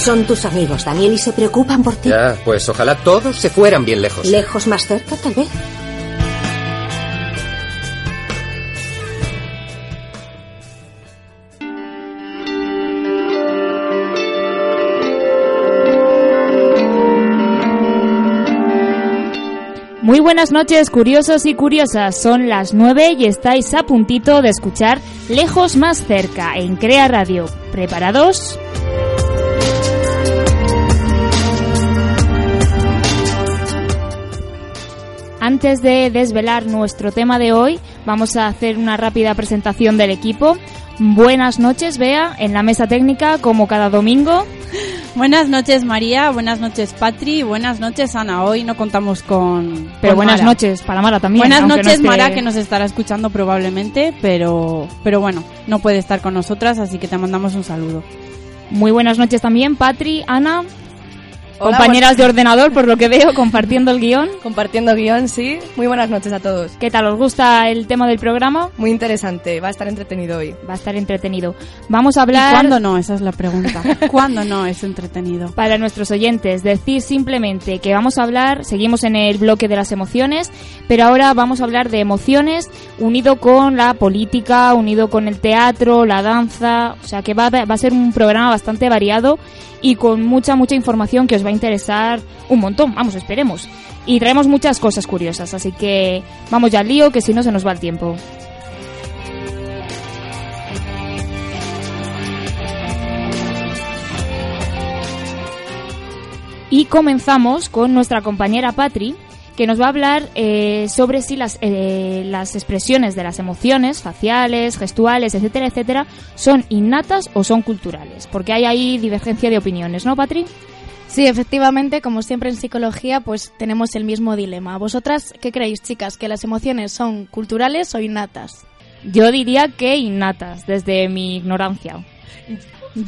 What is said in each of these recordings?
Son tus amigos, Daniel, y se preocupan por ti. Ya, pues ojalá todos se fueran bien lejos. Lejos más cerca, tal vez. Muy buenas noches, curiosos y curiosas. Son las 9 y estáis a puntito de escuchar Lejos más cerca en Crea Radio. ¿Preparados? Antes de desvelar nuestro tema de hoy, vamos a hacer una rápida presentación del equipo. Buenas noches, Bea, en la mesa técnica, como cada domingo. Buenas noches María, buenas noches Patri, buenas noches Ana. Hoy no contamos con... Pero con buenas Mara. noches para Mara también. Buenas no noches esté- Mara que nos estará escuchando probablemente, pero, pero bueno, no puede estar con nosotras, así que te mandamos un saludo. Muy buenas noches también, Patri, Ana, Hola, compañeras de ordenador, por lo que veo, compartiendo el guion. Compartiendo guion, sí. Muy buenas noches a todos. ¿Qué tal? ¿Os gusta el tema del programa? Muy interesante, va a estar entretenido hoy. Va a estar entretenido. Vamos a ¿Y hablar... cuándo no? Esa es la pregunta. ¿Cuándo no es entretenido? Para nuestros oyentes, decir simplemente que vamos a hablar, seguimos en el bloque de las emociones, pero ahora vamos a hablar de emociones unido con la política, unido con el teatro, la danza, o sea que va, a- va a ser un programa bastante variado y con mucha, mucha información que os va a interesar un montón, vamos, esperemos. Y traemos muchas cosas curiosas, así que vamos ya al lío, que si no se nos va el tiempo. Y comenzamos con nuestra compañera Patri, que nos va a hablar eh, sobre si las, eh, las expresiones de las emociones faciales, gestuales, etcétera, etcétera, son innatas o son culturales. Porque hay ahí divergencia de opiniones, ¿no, Patri? Sí, efectivamente, como siempre en psicología, pues tenemos el mismo dilema. ¿Vosotras qué creéis, chicas, que las emociones son culturales o innatas? Yo diría que innatas, desde mi ignorancia.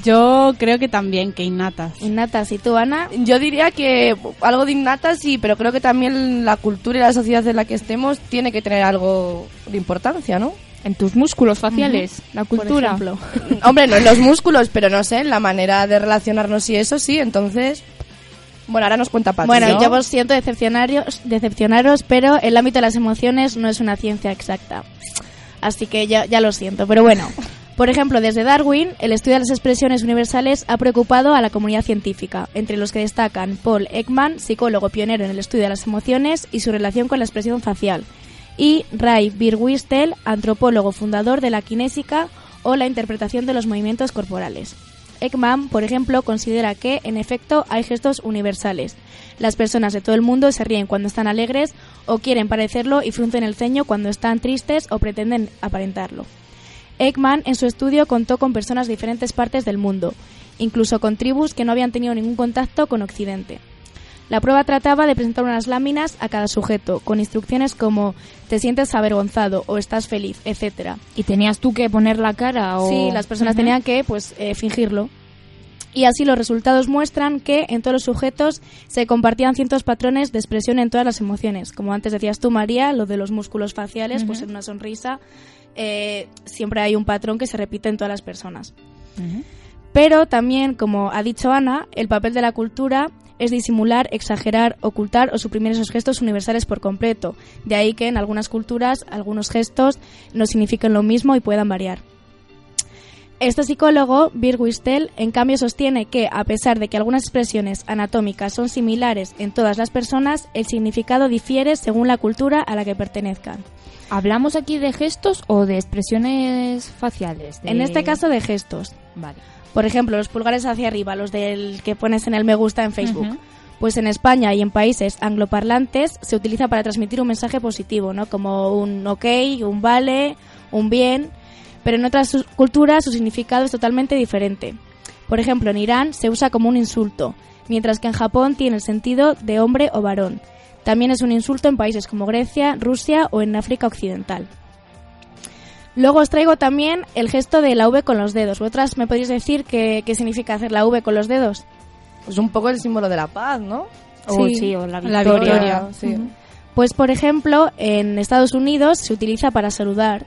Yo creo que también, que innatas. Innatas, ¿y tú, Ana? Yo diría que algo de innata sí, pero creo que también la cultura y la sociedad en la que estemos tiene que tener algo de importancia, ¿no? En tus músculos faciales, la Por cultura. ejemplo. Hombre, no en los músculos, pero no sé, en la manera de relacionarnos y eso sí, entonces... Bueno, ahora nos cuenta Patri, Bueno, ¿no? yo os siento decepcionarios, decepcionaros, pero el ámbito de las emociones no es una ciencia exacta. Así que ya, ya lo siento, pero bueno. Por ejemplo, desde Darwin, el estudio de las expresiones universales ha preocupado a la comunidad científica, entre los que destacan Paul Ekman, psicólogo pionero en el estudio de las emociones y su relación con la expresión facial, y Ray Birwistel, antropólogo fundador de la kinésica o la interpretación de los movimientos corporales. Ekman, por ejemplo, considera que, en efecto, hay gestos universales. Las personas de todo el mundo se ríen cuando están alegres o quieren parecerlo y fruncen el ceño cuando están tristes o pretenden aparentarlo. Ekman en su estudio contó con personas de diferentes partes del mundo, incluso con tribus que no habían tenido ningún contacto con Occidente. La prueba trataba de presentar unas láminas a cada sujeto, con instrucciones como te sientes avergonzado o estás feliz, etcétera. ¿Y tenías tú que poner la cara o...? Sí, las personas tenían que pues eh, fingirlo. Y así los resultados muestran que en todos los sujetos se compartían ciertos patrones de expresión en todas las emociones. Como antes decías tú, María, lo de los músculos faciales, pues en una sonrisa eh, siempre hay un patrón que se repite en todas las personas. Pero también, como ha dicho Ana, el papel de la cultura es disimular, exagerar, ocultar o suprimir esos gestos universales por completo. De ahí que en algunas culturas algunos gestos no signifiquen lo mismo y puedan variar. Este psicólogo, Birg Wistel, en cambio sostiene que, a pesar de que algunas expresiones anatómicas son similares en todas las personas, el significado difiere según la cultura a la que pertenezcan. ¿Hablamos aquí de gestos o de expresiones faciales? De- En este caso de gestos. Vale. Por ejemplo, los pulgares hacia arriba, los del que pones en el me gusta en Facebook. Pues en España y en países angloparlantes se utiliza para transmitir un mensaje positivo, ¿no? Como un ok, un vale, un bien. pero en otras su- culturas su significado es totalmente diferente. Por ejemplo, en Irán se usa como un insulto, mientras que en Japón tiene el sentido de hombre o varón. También es un insulto en países como Grecia, Rusia o en África Occidental. Luego os traigo también el gesto de la V con los dedos. ¿Vosotras me podéis decir qué, qué significa hacer la V con los dedos? Pues un poco el símbolo de la paz, ¿no? O Sí. sí, o la La victoria. victoria. sí. Pues, por ejemplo, en Estados Unidos se utiliza para saludar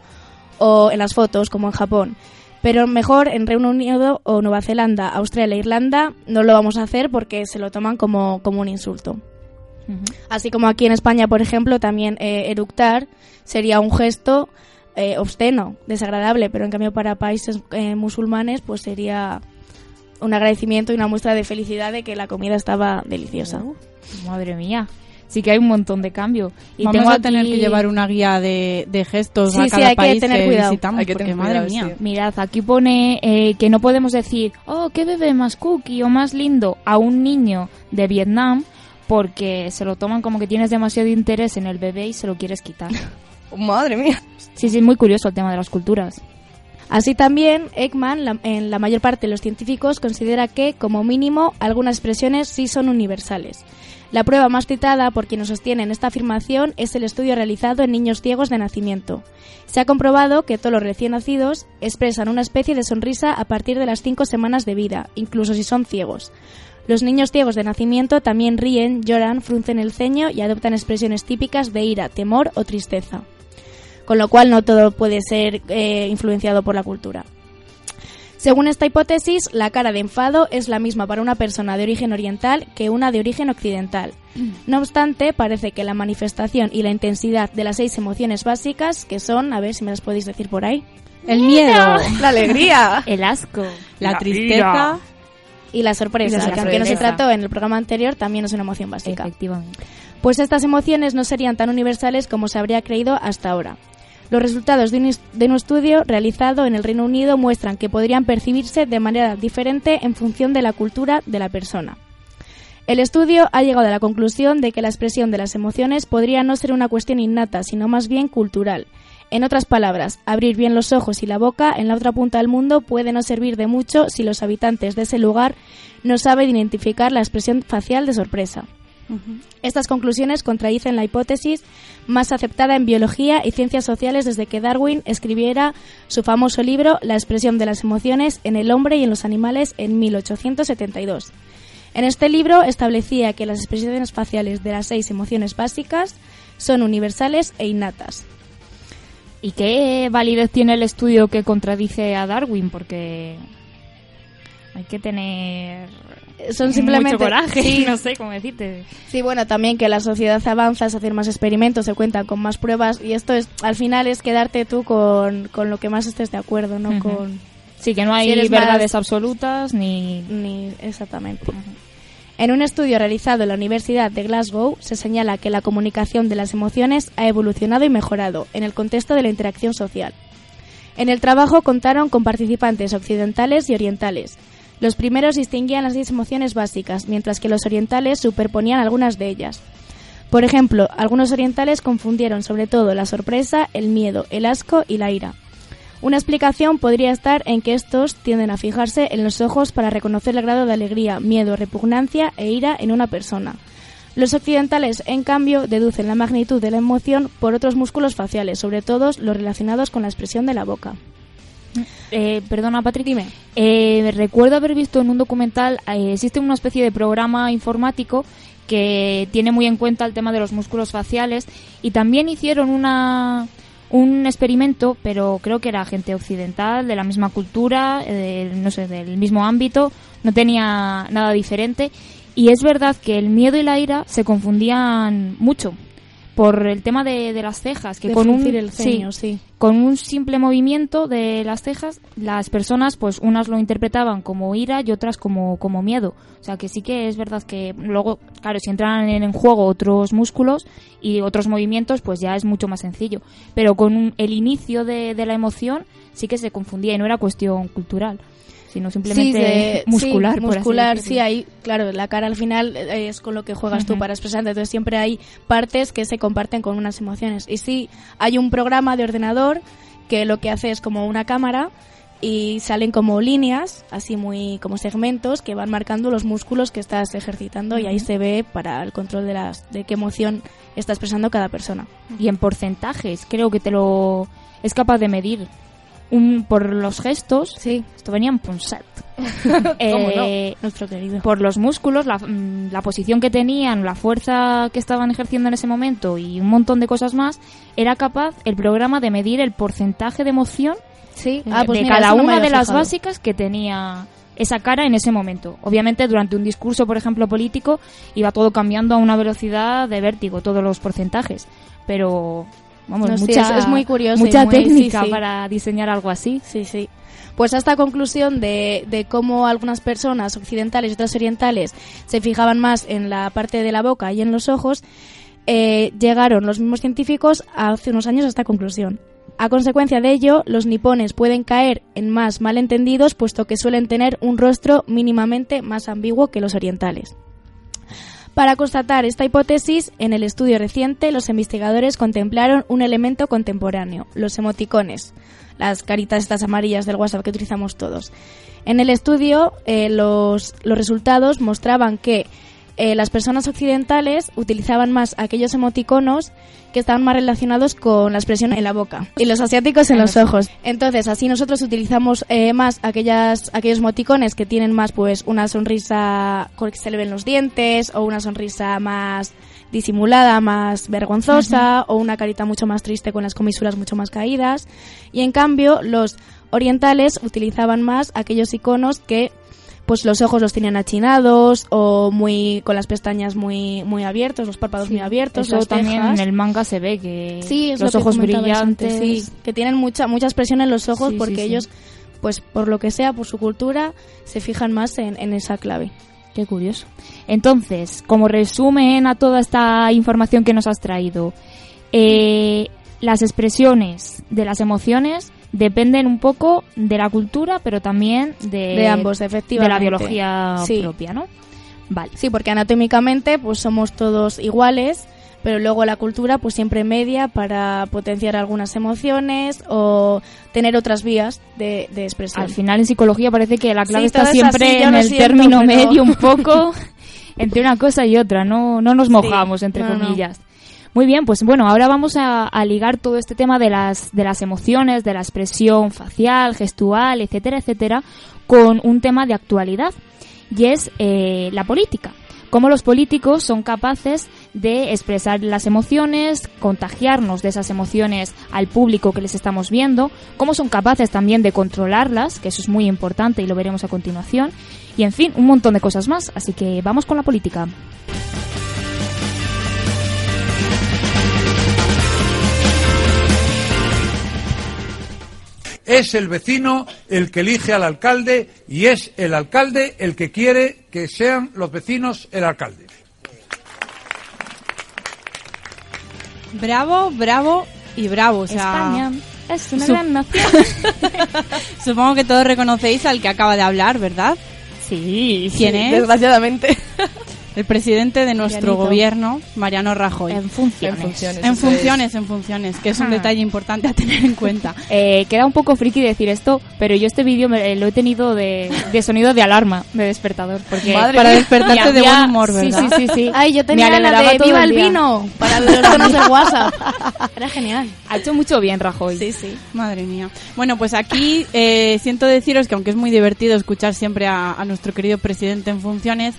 o en las fotos, como en Japón. Pero mejor en Reino Unido o Nueva Zelanda, Australia e Irlanda no lo vamos a hacer porque se lo toman como, como un insulto. Así como aquí en España, por ejemplo, también eh, eructar sería un gesto eh, obsceno, desagradable, pero en cambio para países eh, musulmanes pues sería un agradecimiento y una muestra de felicidad de que la comida estaba deliciosa. Madre mía. Sí que hay un montón de cambio. Y Vamos tengo a tener aquí- que llevar una guía de, de gestos Sí, a sí, cada hay que país tener cuidado. visitamos, Hay que porque tener madre cuidado, mía. sí. Mirad, aquí pone eh, que no podemos decir, oh, qué bebé más cookie o más lindo a un niño de Vietnam porque se lo toman como que tienes demasiado interés en el bebé y se lo quieres quitar. Madre mía. Sí, sí, muy curioso el tema de las culturas. Así también, Ekman, en la mayor parte de los científicos, considera que, como mínimo, algunas expresiones sí son universales. La prueba más citada por quienes sostienen esta afirmación es el estudio realizado en niños ciegos de nacimiento. Se ha comprobado que todos los recién nacidos expresan una especie de sonrisa a partir de las cinco semanas de vida, incluso si son ciegos. Los niños ciegos de nacimiento también ríen, lloran, fruncen el ceño y adoptan expresiones típicas de ira, temor o tristeza con lo cual no todo puede ser eh, influenciado por la cultura. Según esta hipótesis, la cara de enfado es la misma para una persona de origen oriental que una de origen occidental. No obstante, parece que la manifestación y la intensidad de las seis emociones básicas, que son, a ver si me las podéis decir por ahí, El miedo, La alegría. El asco. la, tristeza, y la sorpresa, Y la que aunque no se trató en el programa anterior, también es una emoción básica. Efectivamente. Pues estas emociones no serían tan universales como se habría creído hasta ahora. Los resultados de un, estudio realizado en el Reino Unido muestran que podrían percibirse de manera diferente en función de la cultura de la persona. El estudio ha llegado a la conclusión de que la expresión de las emociones podría no ser una cuestión innata, sino más bien cultural. En otras palabras, abrir bien los ojos y la boca en la otra punta del mundo puede no servir de mucho si los habitantes de ese lugar no saben identificar la expresión facial de sorpresa. Estas conclusiones contradicen la hipótesis más aceptada en biología y ciencias sociales desde que Darwin escribiera su famoso libro La expresión de las emociones en el hombre y en los animales en 1872. En este libro establecía que las expresiones faciales de las seis emociones básicas son universales e innatas. ¿Y qué validez tiene el estudio que contradice a Darwin? Porque hay que tener Son simplemente mucho coraje, Sí, no sé cómo decirte. Sí, bueno, también que la sociedad avanza, se hacen más experimentos, se cuentan con más pruebas y esto es, al final es quedarte tú con, con lo que más estés de acuerdo, no Ujú. con Sí, que no hay Si verdades más- absolutas ni... ni exactamente. En un estudio realizado en la Universidad de Glasgow se señala que la comunicación de las emociones ha evolucionado y mejorado en el contexto de la interacción social. En el trabajo contaron con participantes occidentales y orientales. Los primeros distinguían las seis emociones básicas, mientras que los orientales superponían algunas de ellas. Por ejemplo, algunos orientales confundieron sobre todo la sorpresa, el miedo, el asco y la ira. Una explicación podría estar en que estos tienden a fijarse en los ojos para reconocer el grado de alegría, miedo, repugnancia e ira en una persona. Los occidentales, en cambio, deducen la magnitud de la emoción por otros músculos faciales, sobre todo los relacionados con la expresión de la boca. Eh, perdona, Patrick. Dime. Eh, recuerdo haber visto en un documental, eh, existe una especie de programa informático que tiene muy en cuenta el tema de los músculos faciales y también hicieron una un experimento, pero creo que era gente occidental, de la misma cultura, eh, no sé, del mismo ámbito, no tenía nada diferente. Y es verdad que el miedo y la ira se confundían mucho por el tema de, de las cejas, que De con un sí, con un simple movimiento de las cejas, las personas, pues unas lo interpretaban como ira y otras como, como miedo. O sea que sí que es verdad que luego, claro, si entran en, en juego otros músculos y otros movimientos, pues ya es mucho más sencillo. Pero con un- el inicio de, de la emoción sí que se confundía y no era cuestión cultural, sino simplemente de- muscular. sí, por muscular, sí, ahí, claro, la cara al final eh, es con lo que juegas tú Ujú. para expresarte, entonces siempre hay partes que se comparten con unas emociones. Y sí, hay un programa de ordenador que lo que hace es como una cámara y salen como líneas, así muy como segmentos que van marcando los músculos que estás ejercitando y ahí se ve para el control de las de qué emoción está expresando cada persona. Y en porcentajes, creo que te lo es capaz de medir un, por los gestos. Sí. Esto venía en Punset. Eh, Nuestro querido. por los músculos, la, mm, la posición que tenían, la fuerza que estaban ejerciendo en ese momento y un montón de cosas más, era capaz el programa de medir el porcentaje de emoción Sí, de ah, pues mira, cada no una de las básicas que tenía esa cara en ese momento. Obviamente durante un discurso, por ejemplo, político, iba todo cambiando a una velocidad de vértigo, todos los porcentajes. Pero, vamos, No, sí, mucha, es- es muy curioso y Mucha muy- técnica sí, sí. para diseñar algo así. Sí, sí. Pues a esta conclusión de, de cómo algunas personas occidentales y otras orientales se fijaban más en la parte de la boca y en los ojos, eh, llegaron los mismos científicos hace unos años a esta conclusión. A consecuencia de ello, los nipones pueden caer en más malentendidos puesto que suelen tener un rostro mínimamente más ambiguo que los orientales. Para constatar esta hipótesis, en el estudio reciente los investigadores contemplaron un elemento contemporáneo, los emoticones, las caritas estas amarillas del WhatsApp que utilizamos todos. En el estudio, eh, los, los resultados mostraban que eh, las personas occidentales utilizaban más aquellos emoticonos que estaban más relacionados con la expresión en la boca y los asiáticos en los ojos. Entonces, así nosotros utilizamos eh, más aquellas, aquellos emoticones que tienen más pues una sonrisa con que se le ven los dientes o una sonrisa más disimulada, más vergonzosa o una carita mucho más triste con las comisuras mucho más caídas. Y en cambio, los orientales utilizaban más aquellos iconos que pues los ojos los tenían achinados o muy con las pestañas muy muy abiertos, los párpados muy abiertos, Eso también en el manga se ve que Sí, los lo que ojos antes, brillantes. sí, que tienen mucha mucha expresión en los ojos porque ellos pues por lo que sea, por su cultura, se fijan más en, en esa clave. Qué curioso. Entonces, como resumen a toda esta información que nos has traído, eh, las expresiones de las emociones dependen un poco de la cultura, pero también de, De ambos, de efectivamente. la biología Sí. propia, ¿no? Vale. Sí, porque anatómicamente pues somos todos iguales, pero luego la cultura pues siempre media para potenciar algunas emociones o tener otras vías de, de expresión. Al final en psicología parece que la clave Sí, está siempre así, en el siento, término pero- medio un poco entre una cosa y otra, no, no nos mojamos, entre no, no. Muy bien, pues bueno, ahora vamos a, a ligar todo este tema de las, de las emociones, de la expresión facial, gestual, etcétera, etcétera, con un tema de actualidad y es eh, la política. Cómo los políticos son capaces de expresar las emociones, contagiarnos de esas emociones al público que les estamos viendo, cómo son capaces también de controlarlas, que eso es muy importante y lo veremos a continuación, y en fin, un montón de cosas más. Así que vamos con la política. Es el vecino el que elige al alcalde y es el alcalde el que quiere que sean los vecinos el alcalde. Bravo, bravo y bravo. O sea, España es una su- gran nación. Supongo que todos reconocéis al que acaba de hablar, ¿verdad? Sí, ¿Quién es? Desgraciadamente. El presidente de nuestro Pianito. gobierno, Mariano Rajoy. en funciones. En funciones. En funciones, en funciones, que es un Ajá. detalle importante a tener en cuenta. Eh, queda un poco friki decir esto, pero yo este vídeo me- lo he tenido de, de sonido de alarma, de despertador. Porque Madre Para mía. despertarte de buen humor, sí, ¿verdad? Sí, sí, sí. Ay, yo tenía la de todo Viva el vino para los tonos del WhatsApp. Era genial. Ha hecho mucho bien, Rajoy. Sí, sí. Madre mía. Bueno, pues aquí eh, siento deciros que aunque es muy divertido escuchar siempre a, a nuestro querido presidente en funciones,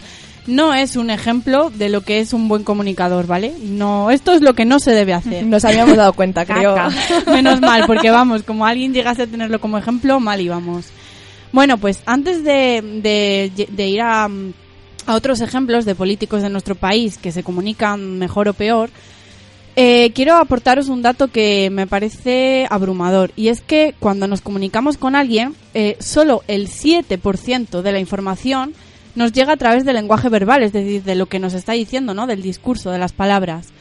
no es un ejemplo de lo que es un buen comunicador, ¿vale? No, esto es lo que no se debe hacer. Nos habíamos dado cuenta, creo. Menos mal, porque vamos, como alguien llegase a tenerlo como ejemplo, mal íbamos. Bueno, pues antes de, de- de ir a, a otros ejemplos de políticos de nuestro país que se comunican mejor o peor, eh, quiero aportaros un dato que me parece abrumador. Y es que cuando nos comunicamos con alguien, eh, solo el 7% de la información nos llega a través del lenguaje verbal, es decir, de lo que nos está diciendo, ¿no? Del discurso, de las palabras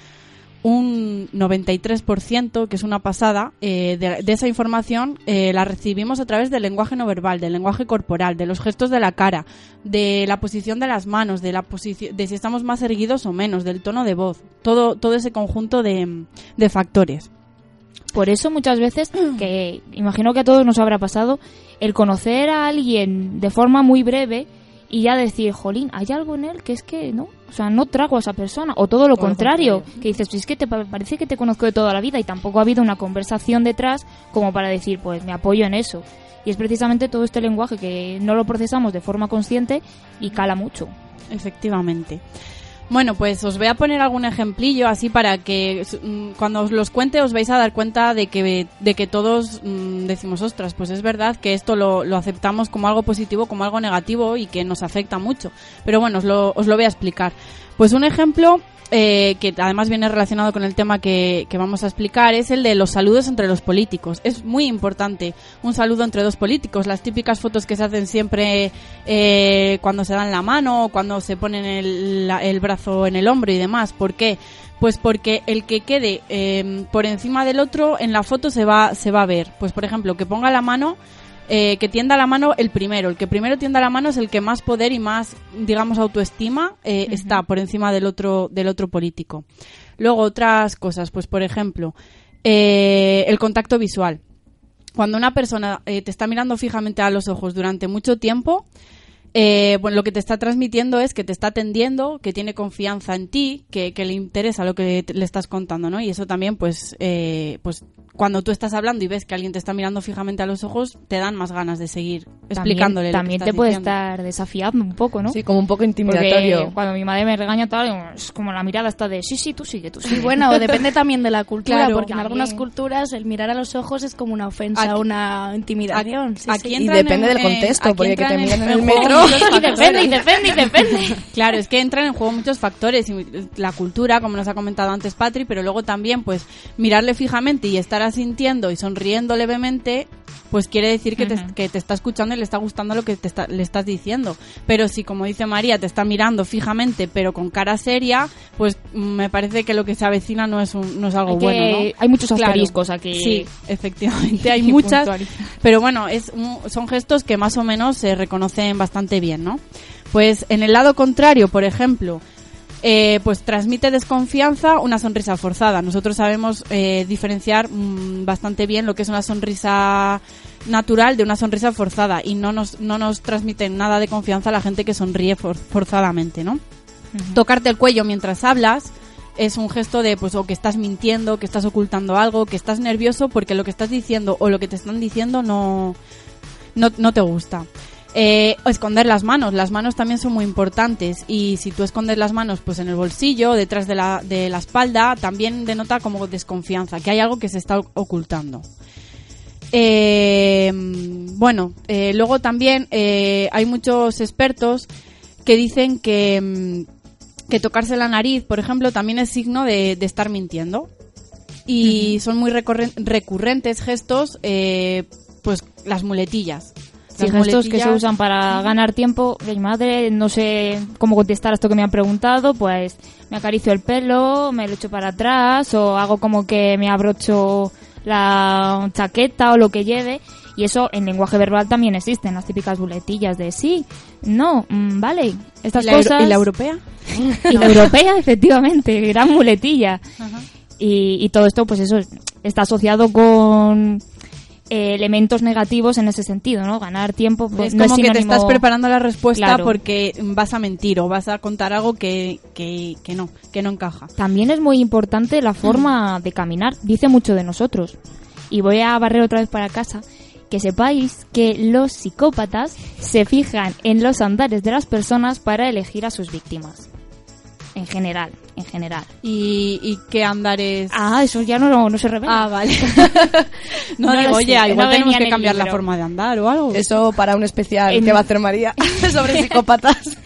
un 93%, que es una pasada, eh, de, de esa información eh, la recibimos a través del lenguaje no verbal, del lenguaje corporal, de los gestos de la cara, de la posición de las manos, de la de si estamos más erguidos o menos, del tono de voz, todo, todo ese conjunto de, de factores. Por eso muchas veces, que imagino que a todos nos habrá pasado, el conocer a alguien de forma muy breve y ya decir, jolín, hay algo en él que es que no, o sea, no trago a esa persona, o todo lo contrario, contrario. que dices, pues es que te pa- parece que te conozco de toda la vida y tampoco ha habido una conversación detrás como para decir, pues me apoyo en eso. Y es precisamente todo este lenguaje que no lo procesamos de forma consciente y cala mucho. Efectivamente. Bueno, pues os voy a poner algún ejemplillo así para que mm, cuando os los cuente os vais a dar cuenta de que, de que todos mm, decimos, ostras, pues es verdad que esto lo, lo aceptamos como algo positivo, como algo negativo y que nos afecta mucho. Pero bueno, os lo, os lo voy a explicar. Pues un ejemplo eh, que además viene relacionado con el tema que, que vamos a explicar es el de los saludos entre los políticos. Es muy importante un saludo entre dos políticos. Las típicas fotos que se hacen siempre eh, cuando se dan la mano o cuando se ponen el, la- el brazo en el hombro y demás. ¿Por qué? Pues porque el que quede eh, por encima del otro en la foto se va, se va a ver. Pues por ejemplo, que ponga la mano eh, que tienda la mano el primero. El que primero tienda la mano es el que más poder y más, digamos, autoestima eh, está por encima del otro, del otro político. Luego, otras cosas, pues por ejemplo, eh, el contacto visual. Cuando una persona eh, te está mirando fijamente a los ojos durante mucho tiempo, eh, bueno, lo que te está transmitiendo es que te está atendiendo, que tiene confianza en ti, que, que le interesa lo que te- le estás contando, ¿no? Y eso también, pues, eh, pues cuando tú estás hablando y ves que alguien te está mirando fijamente a los ojos, te dan más ganas de seguir explicándole. También, también lo que te estás puede diciendo. estar desafiando un poco, ¿no? Sí, como un poco Porque intimidatorio. cuando mi madre me regaña tal, es como la mirada está de sí, sí, tú sigue, tú sigue. Y bueno, depende también de la cultura, Claro, porque en también. algunas culturas el mirar a los ojos es como una ofensa, Aquí- una intimidación. sí, aquí sí. Y depende en- del contexto, porque que te miren en el metro. y depende, y depende, y depende. Claro, es que entran en juego muchos factores, la cultura, como nos ha comentado antes Patri, pero luego también, pues, mirarle fijamente y estar asintiendo y sonriendo levemente, pues quiere decir que, te, Ujú. que te está escuchando y le está gustando lo que te está- le estás diciendo. Pero si, como dice María, te está mirando fijamente, pero con cara seria, pues mm, me parece que lo que se avecina no es, un- no es algo Hay que- bueno, ¿no? hay muchos Claro. asteriscos aquí. Sí, efectivamente, hay muchas, pero bueno, es un- son gestos que más o menos se reconocen bastante bien, ¿no? Pues en el lado contrario, por ejemplo, eh, pues transmite desconfianza una sonrisa forzada. Nosotros sabemos eh, diferenciar mm, bastante bien lo que es una sonrisa natural de una sonrisa forzada y no nos, no nos transmite nada de confianza la gente que sonríe for- forzadamente, ¿no? Tocarte el cuello mientras hablas es un gesto de pues o que estás mintiendo, que estás ocultando algo, que estás nervioso porque lo que estás diciendo o lo que te están diciendo no, no, no te gusta. Eh, esconder las manos, las manos también son muy importantes y si tú escondes las manos pues en el bolsillo, detrás de la, de la espalda, también denota como desconfianza, que hay algo que se está ocultando. Eh, bueno, eh, luego también eh, hay muchos expertos que dicen que, mm, que tocarse la nariz, por ejemplo, también es signo de, de estar mintiendo. Y son muy recurrentes gestos, eh, pues las muletillas. Sí, gestos que se usan para ganar tiempo. Mi madre, no sé cómo contestar a esto que me han preguntado, pues me acaricio el pelo, me lo echo para atrás o hago como que me abrocho la chaqueta o lo que lleve. Y eso en lenguaje verbal también existen, las típicas buletillas de sí, no, mm, vale, estas ¿Y la, cosas. ¿Y la europea? Y la europea, efectivamente, gran muletilla. Y, y todo esto, pues eso, está asociado con eh, elementos negativos en ese sentido, ¿no? Ganar tiempo pues, es no como que te estás preparando la respuesta Claro. porque vas a mentir o vas a contar algo que, que, que no, que no encaja. También es muy importante la forma de caminar, dice mucho de nosotros. Y voy a barrer otra vez para casa. Que sepáis que los psicópatas se fijan en los andares de las personas para elegir a sus víctimas. En general, en general. ¿Y, y qué andares? Ah, eso ya no, no se revela. Ah, vale. no, No digo, sé, oye, no igual tenemos que cambiar la forma de andar o algo. Eso para un especial En- que va a hacer María sobre psicópatas.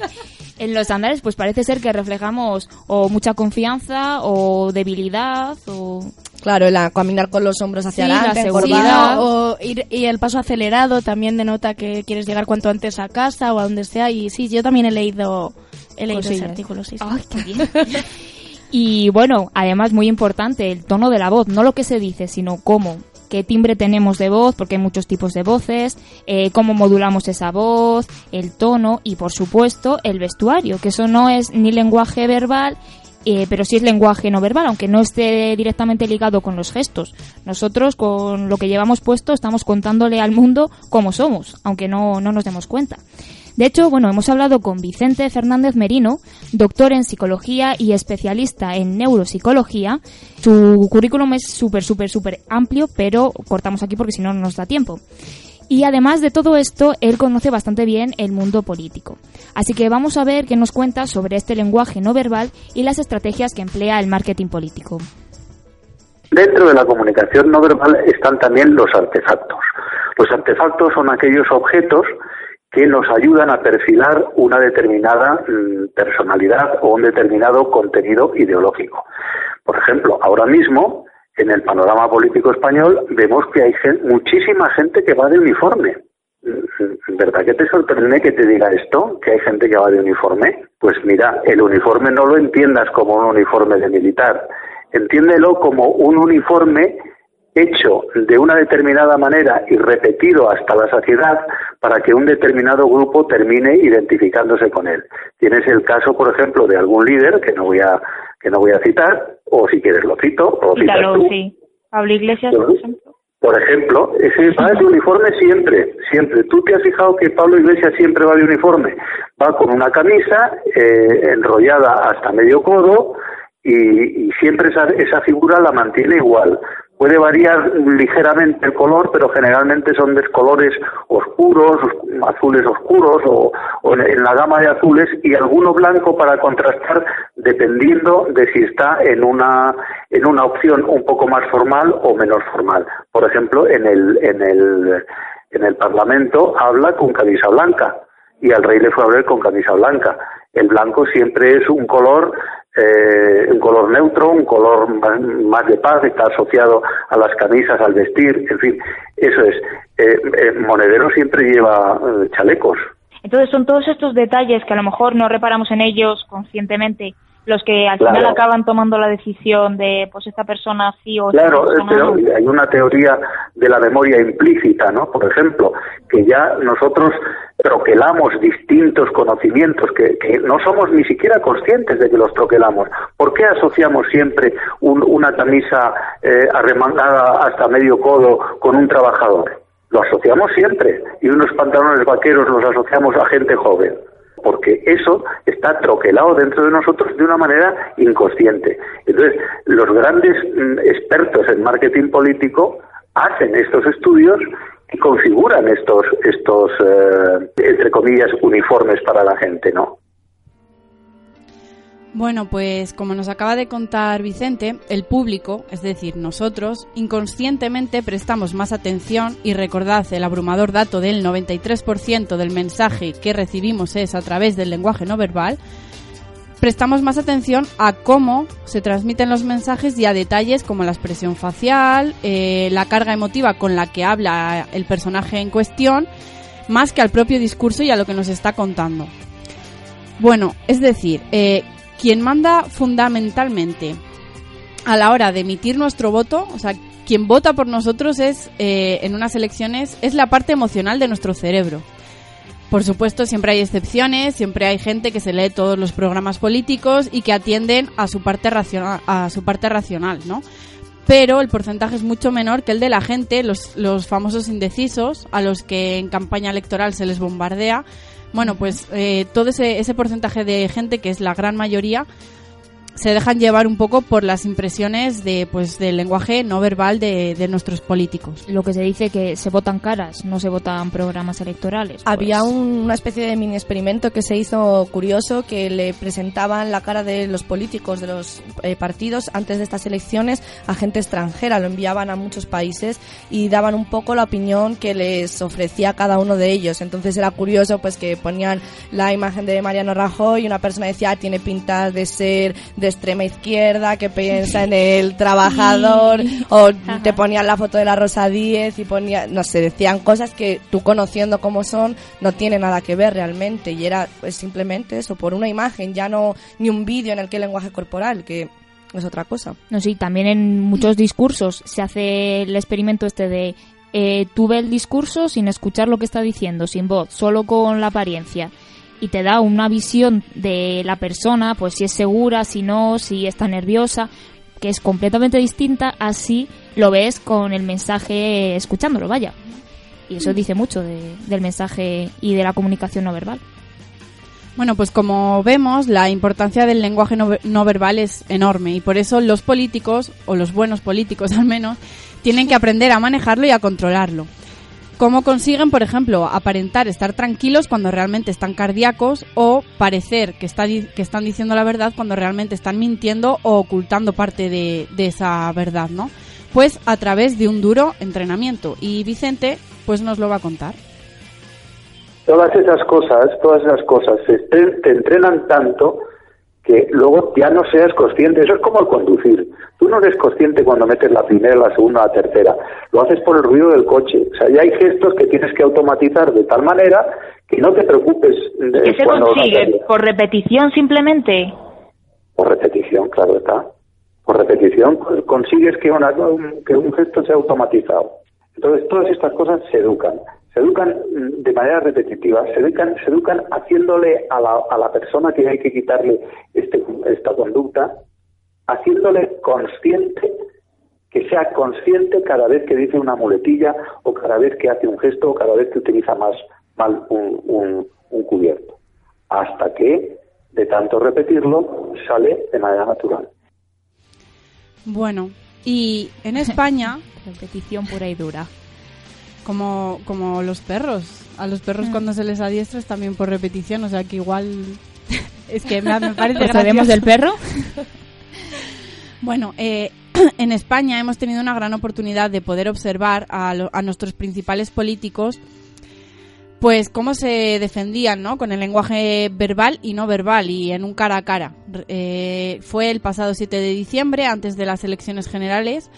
En los andares, pues parece ser que reflejamos o mucha confianza o debilidad o... Claro, la, caminar con los hombros hacia Sí, la adelante, seguridad. encorvado. O ir, y el paso acelerado también denota que quieres llegar cuanto antes a casa o a donde sea. Y sí, yo también he leído, he leído ese Cosillas. artículo. Sí, sí. ¡Ay, qué bien! y bueno, además muy importante, el tono de la voz, no lo que se dice, sino cómo. Qué timbre tenemos de voz, porque hay muchos tipos de voces, eh, cómo modulamos esa voz, el tono y por supuesto el vestuario, que eso no es ni lenguaje verbal eh, pero sí es lenguaje no verbal, aunque no esté directamente ligado con los gestos. Nosotros, con lo que llevamos puesto, estamos contándole al mundo cómo somos, aunque no, no nos demos cuenta. De hecho, bueno, hemos hablado con Vicente Fernández Merino, doctor en psicología y especialista en neuropsicología. Su currículum es súper, súper, súper amplio, pero cortamos aquí porque si no, no nos da tiempo. Y además de todo esto, él conoce bastante bien el mundo político. Así que vamos a ver qué nos cuenta sobre este lenguaje no verbal y las estrategias que emplea el marketing político. Dentro de la comunicación no verbal están también los artefactos. Los artefactos son aquellos objetos que nos ayudan a perfilar una determinada mm, personalidad o un determinado contenido ideológico. Por ejemplo, ahora mismo, en el panorama político español, vemos que hay muchísima gente que va de uniforme. Mm, ¿Verdad que te sorprende que te diga esto? ¿Que hay gente que va de uniforme? Pues mira, el uniforme no lo entiendas como un uniforme de militar, entiéndelo como un uniforme hecho de una determinada manera y repetido hasta la saciedad para que un determinado grupo termine identificándose con él. Tienes el caso, por ejemplo, de algún líder que no voy a que no voy a citar, o si quieres lo cito, o citas tú. sí. Pablo Iglesias, por ejemplo. Por ejemplo, ese va de uniforme siempre, siempre. ¿Tú te has fijado que Pablo Iglesias siempre va de uniforme? Va con una camisa eh, enrollada hasta medio codo y, y siempre esa, esa figura la mantiene igual. Puede variar ligeramente el color, pero generalmente son de colores oscuros, azules oscuros o, en la gama de azules y alguno blanco para contrastar dependiendo de si está en una en una opción un poco más formal o menos formal. Por ejemplo, en el en el en el Parlamento habla con camisa blanca y al rey le fue a ver con camisa blanca. El blanco siempre es un color eh, un color neutro, un color más de paz, está asociado a las camisas, al vestir, en fin, eso es. Eh, eh, Monedero siempre lleva chalecos. Entonces son todos estos detalles que a lo mejor no reparamos en ellos conscientemente los que al final acaban tomando la decisión de, pues esta persona sí o Claro, pero hay una teoría de la memoria implícita, ¿no? Por ejemplo, que ya nosotros troquelamos distintos conocimientos que, no somos ni siquiera conscientes de que los troquelamos. ¿Por qué asociamos siempre una camisa eh, arremangada hasta medio codo con un trabajador? Lo asociamos siempre y unos pantalones vaqueros los asociamos a gente joven porque eso está troquelado dentro de nosotros de una manera inconsciente. Entonces, los grandes mm, expertos en marketing político hacen estos estudios y configuran estos, estos eh, entre comillas, uniformes para la gente, ¿no? Bueno, pues como nos acaba de contar Vicente, el público, es decir, nosotros, inconscientemente prestamos más atención y recordad el abrumador dato del 93% del mensaje que recibimos es a través del lenguaje no verbal, prestamos más atención a cómo se transmiten los mensajes y a detalles como la expresión facial, eh, la carga emotiva con la que habla el personaje en cuestión, más que al propio discurso y a lo que nos está contando. Bueno, es decir, eh, quien manda fundamentalmente a la hora de emitir nuestro voto, o sea, quien vota por nosotros es, eh, en unas elecciones, es la parte emocional de nuestro cerebro. Por supuesto, siempre hay excepciones, siempre hay gente que se lee todos los programas políticos y que atienden a su parte racional, a su parte racional, ¿no? Pero el porcentaje es mucho menor que el de la gente, los, los famosos indecisos, a los que en campaña electoral se les bombardea, bueno, pues eh, todo ese, ese porcentaje de gente, que es la gran mayoría, se dejan llevar un poco por las impresiones de pues del lenguaje no verbal de, de, nuestros políticos. Lo que se dice que se votan caras, no se votan programas electorales. Había pues. una especie de mini experimento que se hizo curioso que le presentaban la cara de los políticos de los eh, partidos antes de estas elecciones a gente extranjera, lo enviaban a muchos países y daban un poco la opinión que les ofrecía cada uno de ellos. Entonces era curioso pues que ponían la imagen de Mariano Rajoy y una persona decía ah, tiene pinta de ser de extrema izquierda que piensa en el trabajador o te ponían la foto de la Rosa Díez y ponía, no sé, decían cosas que tú conociendo cómo son no tiene nada que ver realmente. Y era pues simplemente eso, por una imagen, ya no ni un vídeo en el que el lenguaje corporal, que es otra cosa. No, sí, también en muchos discursos se hace el experimento este de eh, tú ves el discurso sin escuchar lo que está diciendo, sin voz, solo con la apariencia y te da una visión de la persona, pues si es segura, si no, si está nerviosa, que es completamente distinta, así lo ves con el mensaje escuchándolo, vaya. Y eso dice mucho de- del mensaje y de la comunicación no verbal. Bueno, pues como vemos, la importancia del lenguaje no, no verbal es enorme y por eso los políticos, o los buenos políticos al menos, tienen que aprender a manejarlo y a controlarlo. ¿Cómo consiguen, por ejemplo, aparentar estar tranquilos cuando realmente están cardíacos o parecer que, están diciendo la verdad cuando realmente están mintiendo o ocultando parte de, esa verdad, ¿no? Pues a través de un duro entrenamiento. Y Vicente, pues nos lo va a contar. Todas esas cosas, todas esas cosas te entrenan tanto que luego ya no seas consciente. Eso es como el conducir. Tú no eres consciente cuando metes la primera, la segunda, la tercera. Lo haces por el ruido del coche. O sea, ya hay gestos que tienes que automatizar de tal manera que no te preocupes de ¿Qué se consigue? ¿Por repetición simplemente? Por repetición, claro está. Por repetición consigues que, una- que un gesto sea automatizado. Entonces, todas estas cosas se educan. Se educan de manera repetitiva, se educan, se educan haciéndole a la, a la persona que hay que quitarle este, esta conducta, haciéndole consciente, que sea consciente cada vez que dice una muletilla o cada vez que hace un gesto o cada vez que utiliza más mal un, un- un cubierto. Hasta que, de tanto repetirlo, sale de manera natural. Bueno, y en España, Repetición pura y dura. Como, como los perros, a los perros Mm. cuando se les adiestra es también por repetición, o sea que igual es que me, me parece ¿Procedemos gracioso. del perro? Bueno, eh, en España hemos tenido una gran oportunidad de poder observar a, lo- a nuestros principales políticos pues cómo se defendían ¿no? con el lenguaje verbal y no verbal y en un cara a cara. Eh, fue el pasado 7 de diciembre, antes de las elecciones generales,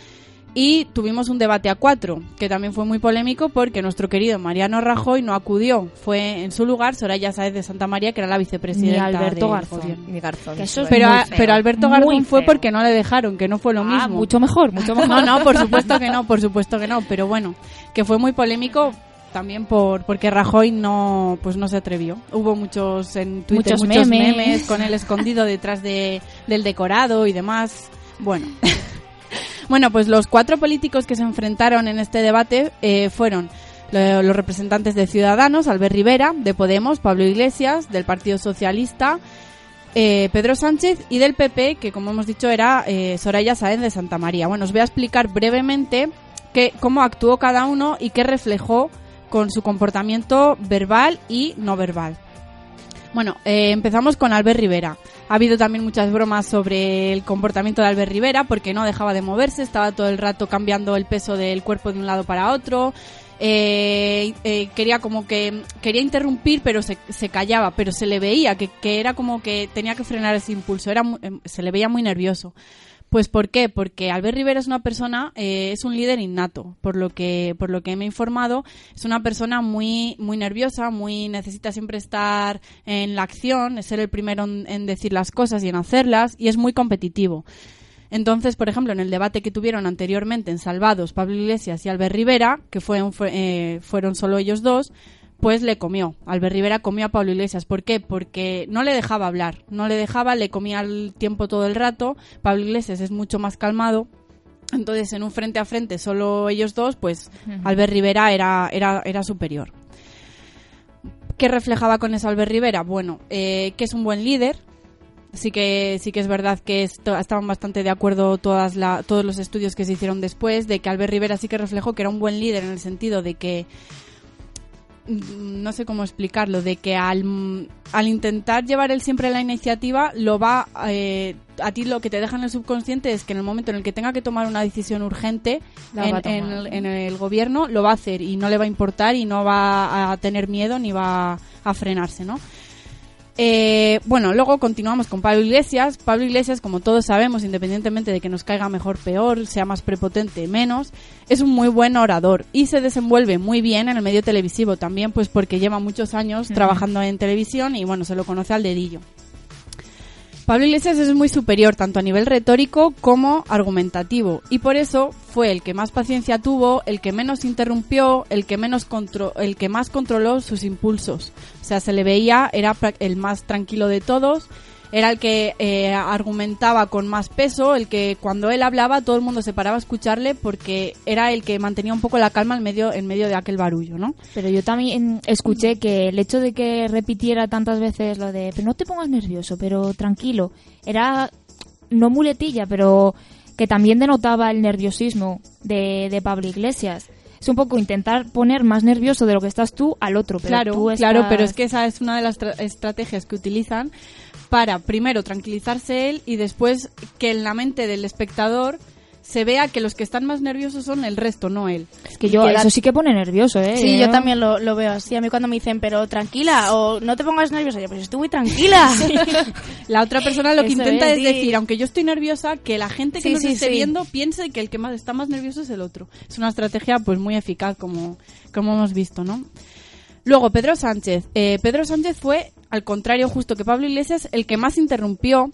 y tuvimos un debate a cuatro, que también fue muy polémico porque nuestro querido Mariano Rajoy no acudió. Fue en su lugar Soraya Sáez de Santa María, que era la vicepresidenta Ni Alberto del Garzón. garzón. Que eso es Pero, a- Alberto Muy Garzón fue porque no le dejaron, que no fue lo Ah, mismo. mucho mejor, mucho mejor. No, no, por supuesto que no, por supuesto que no, pero bueno, que fue muy polémico también por porque Rajoy no pues no se atrevió. Hubo muchos en Twitter Muchos muchos, memes. memes. con él escondido detrás de del decorado y demás. Bueno. Bueno, pues los cuatro políticos que se enfrentaron en este debate eh, fueron lo- los representantes de Ciudadanos, Albert Rivera, de Podemos, Pablo Iglesias, del Partido Socialista, eh, Pedro Sánchez y del PP, que como hemos dicho era eh, Soraya Sáenz de Santa María. Bueno, os voy a explicar brevemente que, cómo actuó cada uno y qué reflejó con su comportamiento verbal y no verbal. Bueno, eh, empezamos con Albert Rivera. Ha habido también muchas bromas sobre el comportamiento de Albert Rivera porque no dejaba de moverse, estaba todo el rato cambiando el peso del cuerpo de un lado para otro. eh, eh, quería como que quería interrumpir pero se, se callaba pero se le veía que, que era como que tenía que frenar ese impulso era em, se le veía muy nervioso pues ¿por qué? Porque Albert Rivera es una persona, eh, es un líder innato, por lo que por lo que me he informado, es una persona muy muy nerviosa, muy necesita siempre estar en la acción, es ser el primero en, en decir las cosas y en hacerlas y es muy competitivo. Entonces, por ejemplo, en el debate que tuvieron anteriormente en Salvados, Pablo Iglesias y Albert Rivera, que fue un- fue- eh, fueron solo ellos dos, pues le comió. Albert Rivera comió a Pablo Iglesias. ¿Por qué? Porque no le dejaba hablar, no le dejaba, le comía el tiempo todo el rato. Pablo Iglesias es mucho más calmado. Entonces, en un frente a frente, solo ellos dos, pues Albert Rivera era, era, era superior. ¿Qué reflejaba con eso Albert Rivera? Bueno, eh, que es un buen líder. Sí que, sí que es verdad que esto- estaban bastante de acuerdo todas la, todos los estudios que se hicieron después, de que Albert Rivera sí que reflejó que era un buen líder en el sentido de que no sé cómo explicarlo, de que al, al intentar llevar él siempre la iniciativa, lo va, eh, a ti lo que te deja en el subconsciente es que en el momento en el que tenga que tomar una decisión urgente en el, en el gobierno, lo va a hacer y no le va a importar y no va a tener miedo ni va a frenarse, ¿no? Eh, bueno, luego continuamos con Pablo Iglesias. Pablo Iglesias, como todos sabemos, independientemente de que nos caiga mejor, peor, sea más prepotente, menos, es un muy buen orador y se desenvuelve muy bien en el medio televisivo también, pues porque lleva muchos años trabajando en televisión y bueno, se lo conoce al dedillo. Pablo Iglesias es muy superior tanto a nivel retórico como argumentativo y por eso fue el que más paciencia tuvo, el que menos interrumpió, el que menos el que más controló sus impulsos. O sea, se le veía era el más tranquilo de todos, era el que eh, argumentaba con más peso, el que cuando él hablaba todo el mundo se paraba a escucharle porque era el que mantenía un poco la calma en medio en medio de aquel barullo, ¿no? Pero yo también escuché que el hecho de que repitiera tantas veces lo de, pero no te pongas nervioso, pero tranquilo, era no muletilla, pero que también denotaba el nerviosismo de, de Pablo Iglesias. Es un poco intentar poner más nervioso de lo que estás tú al otro. Pero claro, tú claro, pero es que esa es una de las tra- estrategias que utilizan para primero tranquilizarse él y después que en la mente del espectador se vea que los que están más nerviosos son el resto, no él. Es que yo, eso sí que pone nervioso, ¿eh? Sí, yo también lo, lo veo así. A mí cuando me dicen, pero tranquila, o no te pongas nerviosa, yo, pues estoy muy tranquila. La otra persona lo que Eso intenta es, es, sí. decir, aunque yo estoy nerviosa, que la gente que Sí, nos sí, esté sí. viendo piense que el que más está más nervioso es el otro. Es una estrategia pues muy eficaz como, como hemos visto, ¿no? Luego, Pedro Sánchez. Eh, Pedro Sánchez fue, al contrario justo que Pablo Iglesias, el que más interrumpió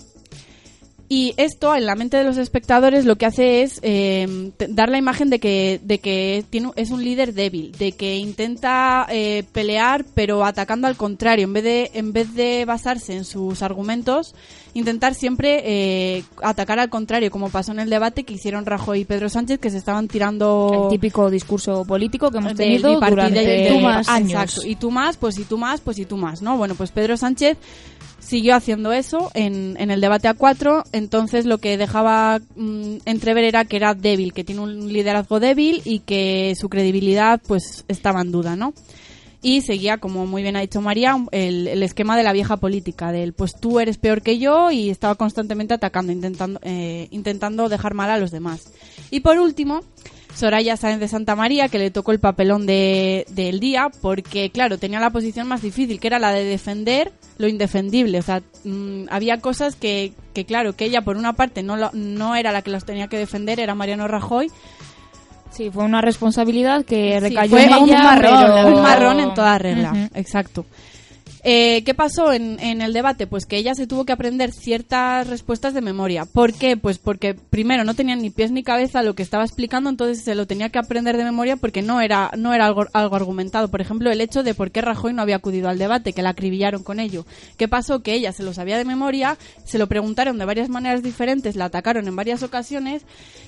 y esto en la mente de los espectadores lo que hace es eh, dar la imagen de que, de que tiene, es un líder débil, de que intenta eh, pelear pero atacando al contrario, en vez de, en vez de basarse en sus argumentos, intentar siempre eh, atacar al contrario, como pasó en el debate que hicieron Rajoy y Pedro Sánchez, que se estaban tirando El típico discurso político que hemos tenido durante del- tú más años. Exacto. Y tú más, pues y tú más, pues y tú más, ¿no? Bueno, pues Pedro Sánchez siguió haciendo eso en, en el debate a cuatro, entonces lo que dejaba mm, entrever era que era débil, que tiene un liderazgo débil y que su credibilidad pues estaba en duda, ¿no? Y seguía, como muy bien ha dicho María, el, el esquema de la vieja política, del pues tú eres peor que yo y estaba constantemente atacando, intentando, eh, intentando dejar mal a los demás. Y por último, Soraya Sáenz de Santa María, que le tocó el papelón de- del día, porque, claro, tenía la posición más difícil, que era la de defender lo indefendible. O sea, mm, había cosas que, que, claro, que ella, por una parte, no, lo- no era la que las tenía que defender, era Mariano Rajoy. Sí, fue una responsabilidad que Sí, recayó fue en un ella, marrón, pero- un marrón en toda regla. Exacto. Eh, ¿Qué pasó en, el debate? Pues que ella se tuvo que aprender ciertas respuestas de memoria. ¿Por qué? Pues porque primero no tenía ni pies ni cabeza lo que estaba explicando, entonces se lo tenía que aprender de memoria porque no era, no era algo, algo argumentado. Por ejemplo, el hecho de por qué Rajoy no había acudido al debate, que la acribillaron con ello. ¿Qué pasó? Que ella se lo sabía de memoria, se lo preguntaron de varias maneras diferentes, la atacaron en varias ocasiones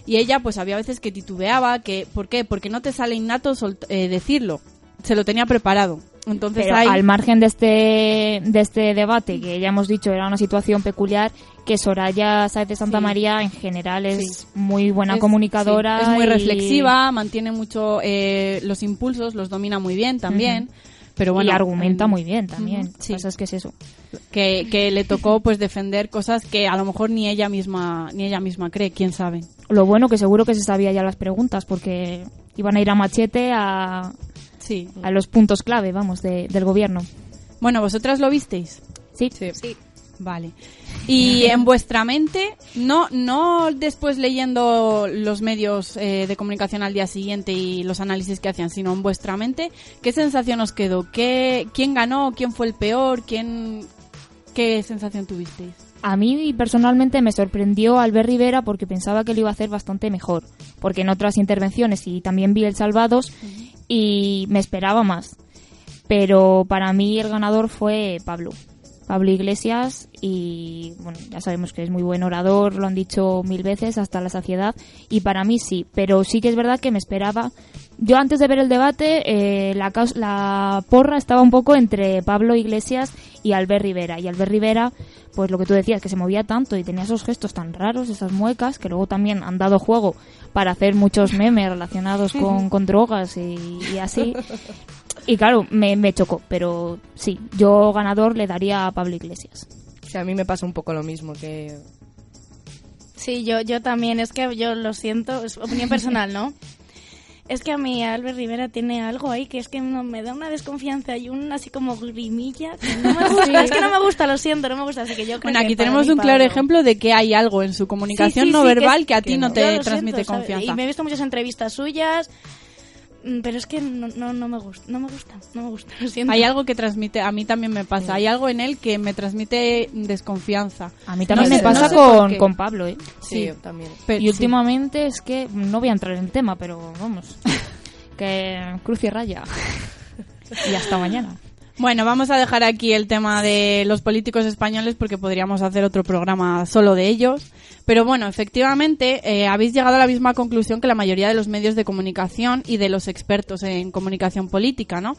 y ella pues había veces que titubeaba, que ¿por qué? Porque no te sale innato eh, decirlo. Se lo tenía preparado. Entonces Pero ahí- al margen de este, de este debate, que ya hemos dicho era una situación peculiar, que Soraya Sáez de Santa Sí. María en general es Sí. muy buena Es- comunicadora. sí, es muy y- reflexiva, mantiene mucho eh, los impulsos, los domina muy bien también. Ujú. Pero bueno, y argumenta mm, muy bien también. sí. Lo que pasa es que es eso. que, que le tocó pues defender cosas que a lo mejor ni ella misma ni ella misma cree, quién sabe. Lo bueno que seguro que se sabía ya las preguntas, porque iban a ir a machete a, Sí. a los puntos clave, vamos, de- del gobierno. Bueno, ¿vosotras lo visteis? Sí. Sí. Vale. Y en vuestra mente, no, no después leyendo los medios eh, de comunicación al día siguiente y los análisis que hacían, sino en vuestra mente, ¿qué sensación os quedó? ¿Qué, ¿Quién ganó? ¿Quién fue el peor? ¿Quién, ¿Qué sensación tuvisteis? A mí personalmente me sorprendió Albert Rivera porque pensaba que lo iba a hacer bastante mejor. Porque en otras intervenciones y también vi el Salvados y me esperaba más. Pero para mí el ganador fue Pablo. Pablo Iglesias y bueno, ya sabemos que es muy buen orador, lo han dicho mil veces hasta la saciedad y para mí sí, pero sí que es verdad que me esperaba. Yo antes de ver el debate, eh, la, la porra estaba un poco entre Pablo Iglesias y Albert Rivera. Y Albert Rivera, pues lo que tú decías, que se movía tanto y tenía esos gestos tan raros, esas muecas, que luego también han dado juego para hacer muchos memes relacionados con, con drogas y, y así. Y claro, me, me chocó, pero sí, yo ganador le daría a Pablo Iglesias. Sí, a mí me pasa un poco lo mismo que... Sí, yo, yo también, es que yo lo siento, es opinión personal, ¿no? Es que a mí Albert Rivera tiene algo ahí que es que no, me da una desconfianza y un así como grimilla que no me gusta. Es que no me gusta, lo siento, no me gusta, así que yo creo Bueno, que aquí tenemos un claro ejemplo de que hay algo en su comunicación Sí, sí, no sí, verbal es- que, a ti no te transmite siento, ¿sabes? confianza. Y me he visto muchas entrevistas suyas, Pero es que no, no, no me gusta, no me gusta, no me gusta, lo siento. Hay algo que transmite, a mí también me pasa, hay algo en él que me transmite desconfianza. A mí también No me sé- pasa no sé por con, con Pablo, ¿eh? Sí, Sí. también. Pero- y sí. últimamente es que no voy a entrar en el tema, pero vamos, que cruz y raya. y hasta mañana. Bueno, vamos a dejar aquí el tema de los políticos españoles porque podríamos hacer otro programa solo de ellos. Pero bueno, efectivamente, eh, habéis llegado a la misma conclusión que la mayoría de los medios de comunicación y de los expertos en comunicación política, ¿no?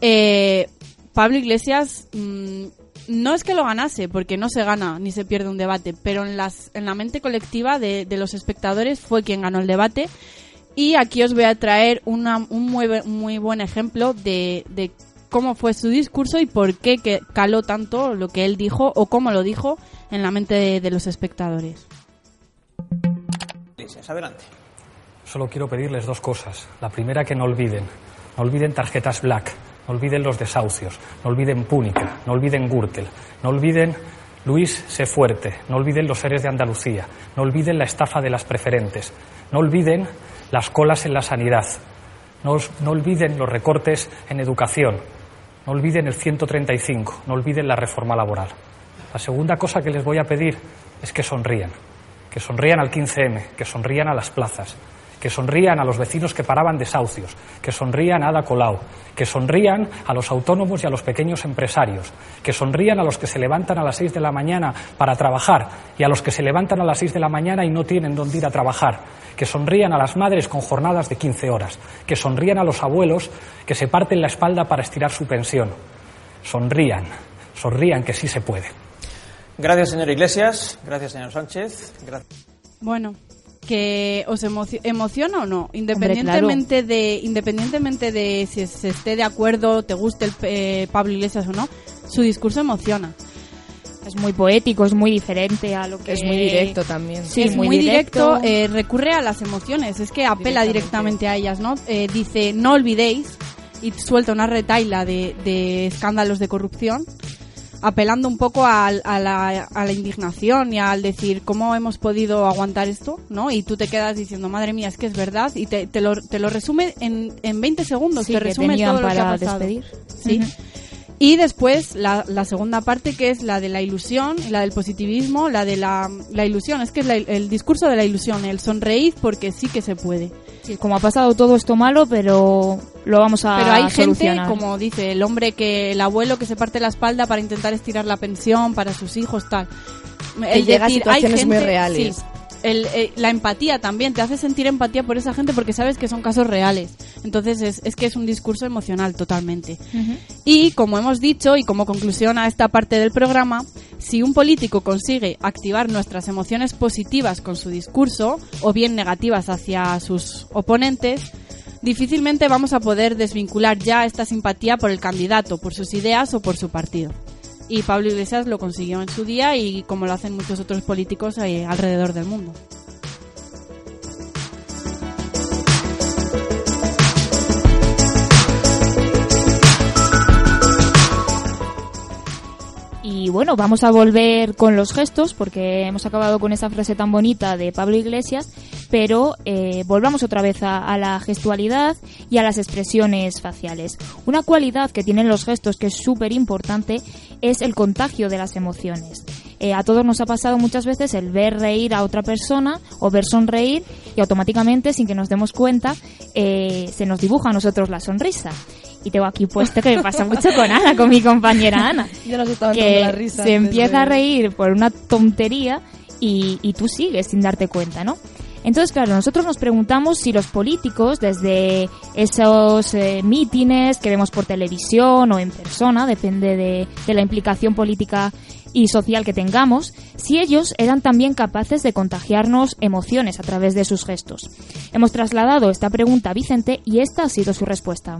Eh, Pablo Iglesias mm, no es que lo ganase, porque no se gana ni se pierde un debate, pero en, las, en la mente colectiva de, los espectadores fue quien ganó el debate. Y aquí os voy a traer una- un muy, bu- muy buen ejemplo de cómo fue su discurso y por qué que caló tanto lo que él dijo o cómo lo dijo en la mente de, de los espectadores. Adelante. Solo quiero pedirles dos cosas. La primera, que no olviden. No olviden tarjetas Black, no olviden los desahucios, no olviden Púnica, no olviden Gürtel, no olviden Luis Sé Fuerte, no olviden los seres de Andalucía, no olviden la estafa de las preferentes, no olviden las colas en la sanidad, no, no olviden los recortes en educación, no olviden el 135, no olviden la reforma laboral. La segunda cosa que les voy a pedir es que sonrían, que sonrían al 15M, que sonrían a las plazas, que sonrían a los vecinos que paraban desahucios, que sonrían a Ada Colau, que sonrían a los autónomos y a los pequeños empresarios, que sonrían a los que se levantan a las 6 de la mañana para trabajar y a los que se levantan a las 6 de la mañana y no tienen dónde ir a trabajar, que sonrían a las madres con jornadas de 15 horas, que sonrían a los abuelos que se parten la espalda para estirar su pensión. Sonrían, sonrían que sí se puede. Gracias, señor Iglesias. Gracias, señor Sánchez. Gracias. Bueno, que os emoci- emociona o no, independientemente de independientemente de si se esté de acuerdo, te guste el eh, Pablo Iglesias o no, su discurso emociona. Es muy poético, es muy diferente a lo que... Es muy directo también. Sí, es muy, muy, directo, directo. eh, recurre a las emociones, es que apela directamente, a ellas, ¿no? Eh, dice, no olvidéis, y suelta una retaila de, de escándalos de corrupción, apelando un poco al- a, la, a la indignación y al decir, ¿cómo hemos podido aguantar esto? ¿no? Y tú te quedas diciendo, madre mía, es que es verdad, y te, te lo, te lo resume en, en 20 segundos, Sí, te que resume todo lo que ha para pasado. despedir. Sí. Ujú. Y después la, la segunda parte que es la de la ilusión, la del positivismo, la de la, la ilusión, es que es la- el discurso de la ilusión, el sonreír porque sí que se puede. Sí, como ha pasado todo esto malo, pero lo vamos a Pero hay gente, solucionar. como dice el hombre, que el abuelo que se parte la espalda para intentar estirar la pensión para sus hijos, tal. Que llega a situaciones muy reales. sí, el- eh, la empatía también, te hace sentir empatía por esa gente porque sabes que son casos reales. Entonces es, es que es un discurso emocional totalmente. Y como hemos dicho y como conclusión a esta parte del programa, si un político consigue activar nuestras emociones positivas con su discurso o bien negativas hacia sus oponentes, difícilmente vamos a poder desvincular ya esta simpatía por el candidato, por sus ideas o por su partido. Y Pablo Iglesias lo consiguió en su día y como lo hacen muchos otros políticos alrededor del mundo. Y bueno, vamos a volver con los gestos porque hemos acabado con esa frase tan bonita de Pablo Iglesias, pero eh, volvamos otra vez a, a la gestualidad y a las expresiones faciales. Una cualidad que tienen los gestos que es súper importante es el contagio de las emociones. Eh, a todos nos ha pasado muchas veces el ver reír a otra persona o ver sonreír y automáticamente, sin que nos demos cuenta, eh, se nos dibuja a nosotros la sonrisa. Y tengo aquí puesto que me pasa mucho con Ana, con mi compañera Ana. Yo nos estaba que la risa se empieza de- a reír por una tontería y, y tú sigues sin darte cuenta, ¿no? Entonces, claro, nosotros nos preguntamos si los políticos, desde esos eh, mítines que vemos por televisión o en persona, depende de, de la implicación política y social que tengamos, si ellos eran también capaces de contagiarnos emociones a través de sus gestos. Hemos trasladado esta pregunta a Vicente y esta ha sido su respuesta.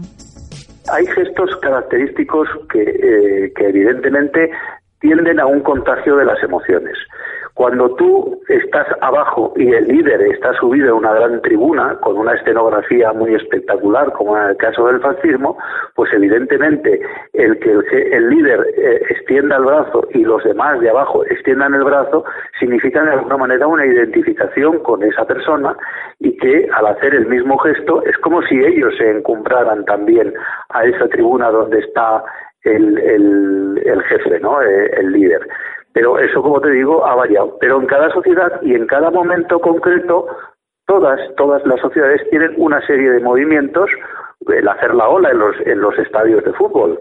Hay gestos característicos que, eh, que evidentemente tienden a un contagio de las emociones. Cuando tú estás abajo y el líder está subido en una gran tribuna con una escenografía muy espectacular, como en el caso del fascismo, pues evidentemente el que el, líder eh, extienda el brazo y los demás de abajo extiendan el brazo significa de alguna manera una identificación con esa persona y que al hacer el mismo gesto es como si ellos se encumbraran también a esa tribuna donde está el, el, jefe, ¿no? Eh, el líder. Pero eso, como te digo, ha variado. Pero en cada sociedad y en cada momento concreto, todas, todas las sociedades tienen una serie de movimientos, el hacer la ola en los, en los estadios de fútbol.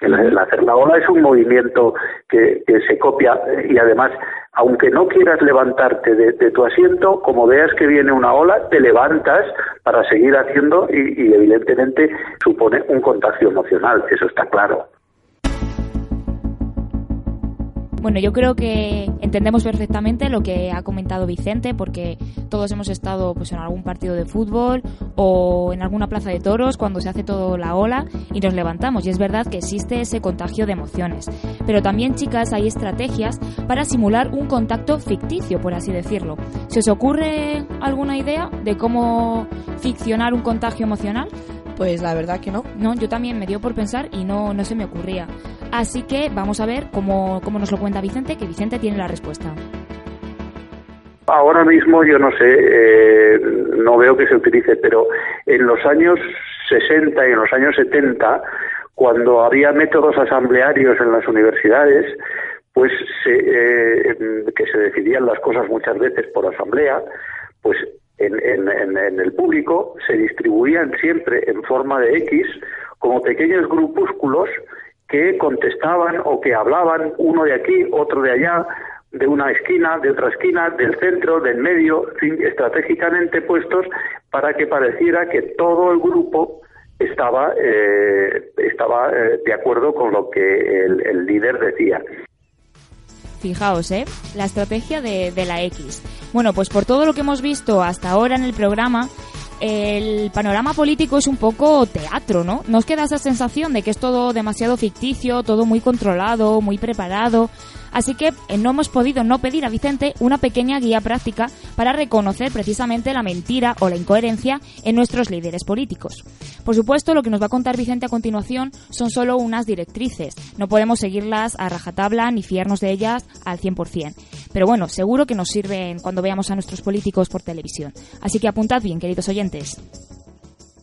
El, hacer la ola es un movimiento que, se copia y además, aunque no quieras levantarte de, tu asiento, como veas que viene una ola, te levantas para seguir haciendo y evidentemente supone un contagio emocional, eso está claro. Bueno, yo creo que entendemos perfectamente lo que ha comentado Vicente, porque todos hemos estado pues, en algún partido de fútbol o en alguna plaza de toros cuando se hace todo la ola y nos levantamos. Y es verdad que existe ese contagio de emociones. Pero también, chicas, hay estrategias para simular un contacto ficticio, por así decirlo. ¿Se os ocurre alguna idea de cómo ficcionar un contagio emocional? Pues la verdad que no. No, yo también me dio por pensar y no, no se me ocurría. Así que vamos a ver cómo, cómo nos lo cuenta Vicente, que Vicente tiene la respuesta. Ahora mismo yo no sé, eh, no veo que se utilice, pero en los años 60 y en los años 70, cuando había métodos asamblearios en las universidades, pues eh, que se decidían las cosas muchas veces por asamblea, pues en, el público se distribuían siempre en forma de X como pequeños grupúsculos que contestaban o que hablaban uno de aquí, otro de allá, de una esquina, de otra esquina, del centro, del medio, estratégicamente puestos para que pareciera que todo el grupo estaba, eh, estaba eh, de acuerdo con lo que el líder decía. Fijaos, ¿eh? La estrategia de, de, la X. Bueno, pues por todo lo que hemos visto hasta ahora en el programa, el panorama político es un poco teatro, ¿no? Nos queda esa sensación de que es todo demasiado ficticio, todo muy controlado, muy preparado. Así que eh, no hemos podido no pedir a Vicente una pequeña guía práctica para reconocer precisamente la mentira o la incoherencia en nuestros líderes políticos. Por supuesto, lo que nos va a contar Vicente a continuación son solo unas directrices. No podemos seguirlas a rajatabla ni fiarnos de ellas al 100%. Pero bueno, seguro que nos sirven cuando veamos a nuestros políticos por televisión. Así que apuntad bien, queridos oyentes.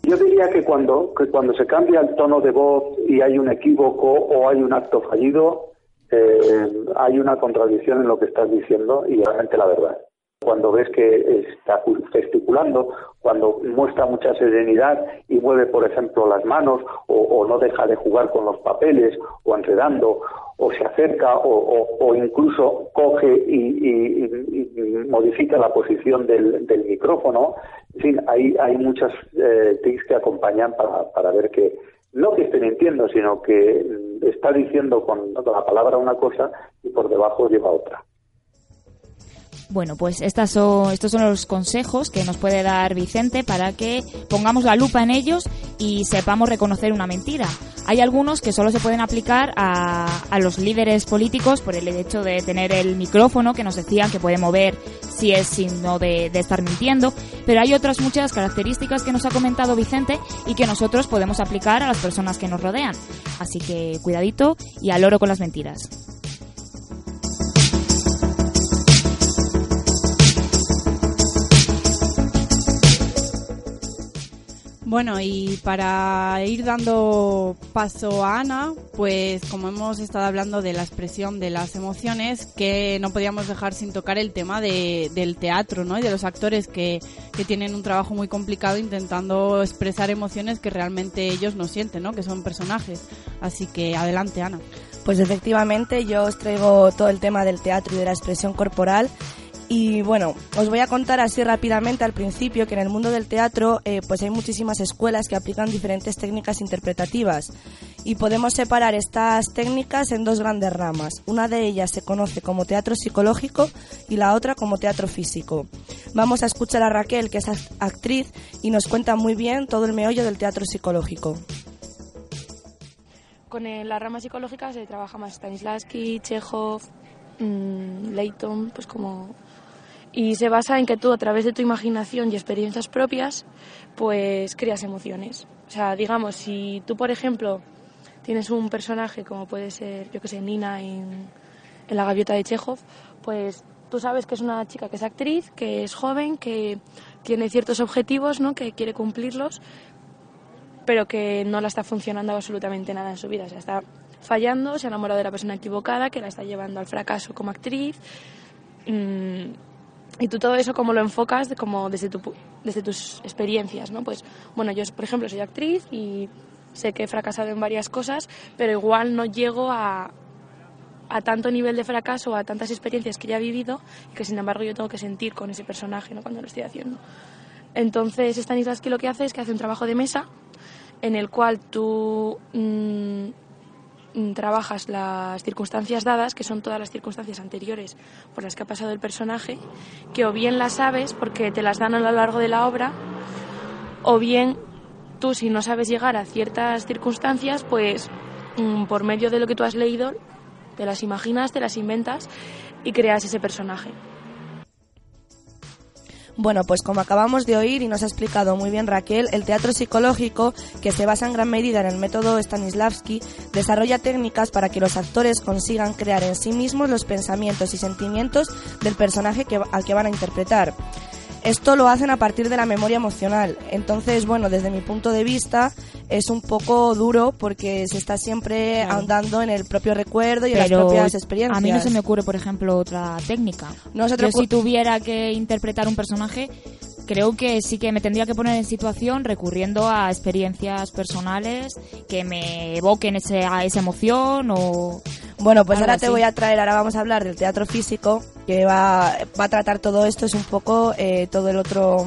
Yo diría que cuando, que cuando se cambia el tono de voz y hay un equívoco o hay un acto fallido, eh, hay una contradicción en lo que estás diciendo y realmente la verdad. Cuando ves que está gesticulando, cuando muestra mucha serenidad y mueve, por ejemplo, las manos o, no deja de jugar con los papeles o enredando o se acerca o, incluso coge y, modifica la posición del, micrófono. En fin, hay, muchas eh, tics que acompañan para, para ver que no que esté mintiendo, sino que está diciendo con la palabra una cosa y por debajo lleva otra. Bueno, pues estas estos son los consejos que nos puede dar Vicente para que pongamos la lupa en ellos y sepamos reconocer una mentira. Hay algunos que solo se pueden aplicar a, a los líderes políticos por el hecho de tener el micrófono que nos decían que puede mover si es signo de, de estar mintiendo, pero hay otras muchas características que nos ha comentado Vicente y que nosotros podemos aplicar a las personas que nos rodean. Así que cuidadito y al oro con las mentiras. Bueno, y para ir dando paso a Ana, pues como hemos estado hablando de la expresión de las emociones, que no podíamos dejar sin tocar el tema de, del teatro, ¿no? Y de los actores que, que tienen un trabajo muy complicado intentando expresar emociones que realmente ellos no sienten, ¿no? Que son personajes. Así que adelante, Ana. Pues efectivamente, yo os traigo todo el tema del teatro y de la expresión corporal y bueno, os voy a contar así rápidamente al principio que en el mundo del teatro eh, pues hay muchísimas escuelas que aplican diferentes técnicas interpretativas y podemos separar estas técnicas en dos grandes ramas. Una de ellas se conoce como teatro psicológico y la otra como teatro físico. Vamos a escuchar a Raquel, que es actriz, y nos cuenta muy bien todo el meollo del teatro psicológico. Con la rama psicológica se trabaja más Stanislavski, Chekhov, mm, Leighton, pues como y se basa en que tú a través de tu imaginación y experiencias propias pues creas emociones. O sea, digamos, si tú por ejemplo tienes un personaje como puede ser, yo que sé, Nina en, en La gaviota de Chekhov, pues tú sabes que es una chica que es actriz, que es joven, que tiene ciertos objetivos, ¿no? que quiere cumplirlos, pero que no la está funcionando absolutamente nada en su vida. O sea, está fallando, se ha enamorado de la persona equivocada, que la está llevando al fracaso como actriz. Mm, y tú todo eso cómo lo enfocas como desde, tu, desde tus experiencias, ¿no? Pues, bueno, yo, por ejemplo, soy actriz y sé que he fracasado en varias cosas, pero igual no llego a, a tanto nivel de fracaso, a tantas experiencias que ya he vivido, que sin embargo yo tengo que sentir con ese personaje ¿no? cuando lo estoy haciendo. Entonces, Stanislavski lo que hace es que hace un trabajo de mesa en el cual tú mm, mm, trabajas las circunstancias dadas, que son todas las circunstancias anteriores por las que ha pasado el personaje, que o bien las sabes porque te las dan a lo largo de la obra, o bien tú si no sabes llegar a ciertas circunstancias, pues mm, por medio de lo que tú has leído te las imaginas, te las inventas y creas ese personaje. Bueno, pues como acabamos de oír y nos ha explicado muy bien Raquel, el teatro psicológico, que se basa en gran medida en el método Stanislavski, desarrolla técnicas para que los actores consigan crear en sí mismos los pensamientos y sentimientos del personaje que, al que van a interpretar. Esto lo hacen a partir de la memoria emocional. Entonces, bueno, desde mi punto de vista es un poco duro porque se está siempre andando en el propio recuerdo y en las propias experiencias. A mí no se me ocurre, por ejemplo, otra técnica. Yo si tuviera que interpretar un personaje, creo que sí que me tendría que poner en situación recurriendo a experiencias personales que me evoquen ese, a esa emoción o... Bueno, pues ahora te voy a traer, ahora vamos a hablar del teatro físico, que va, va a tratar todo esto, es un poco eh, todo el otro,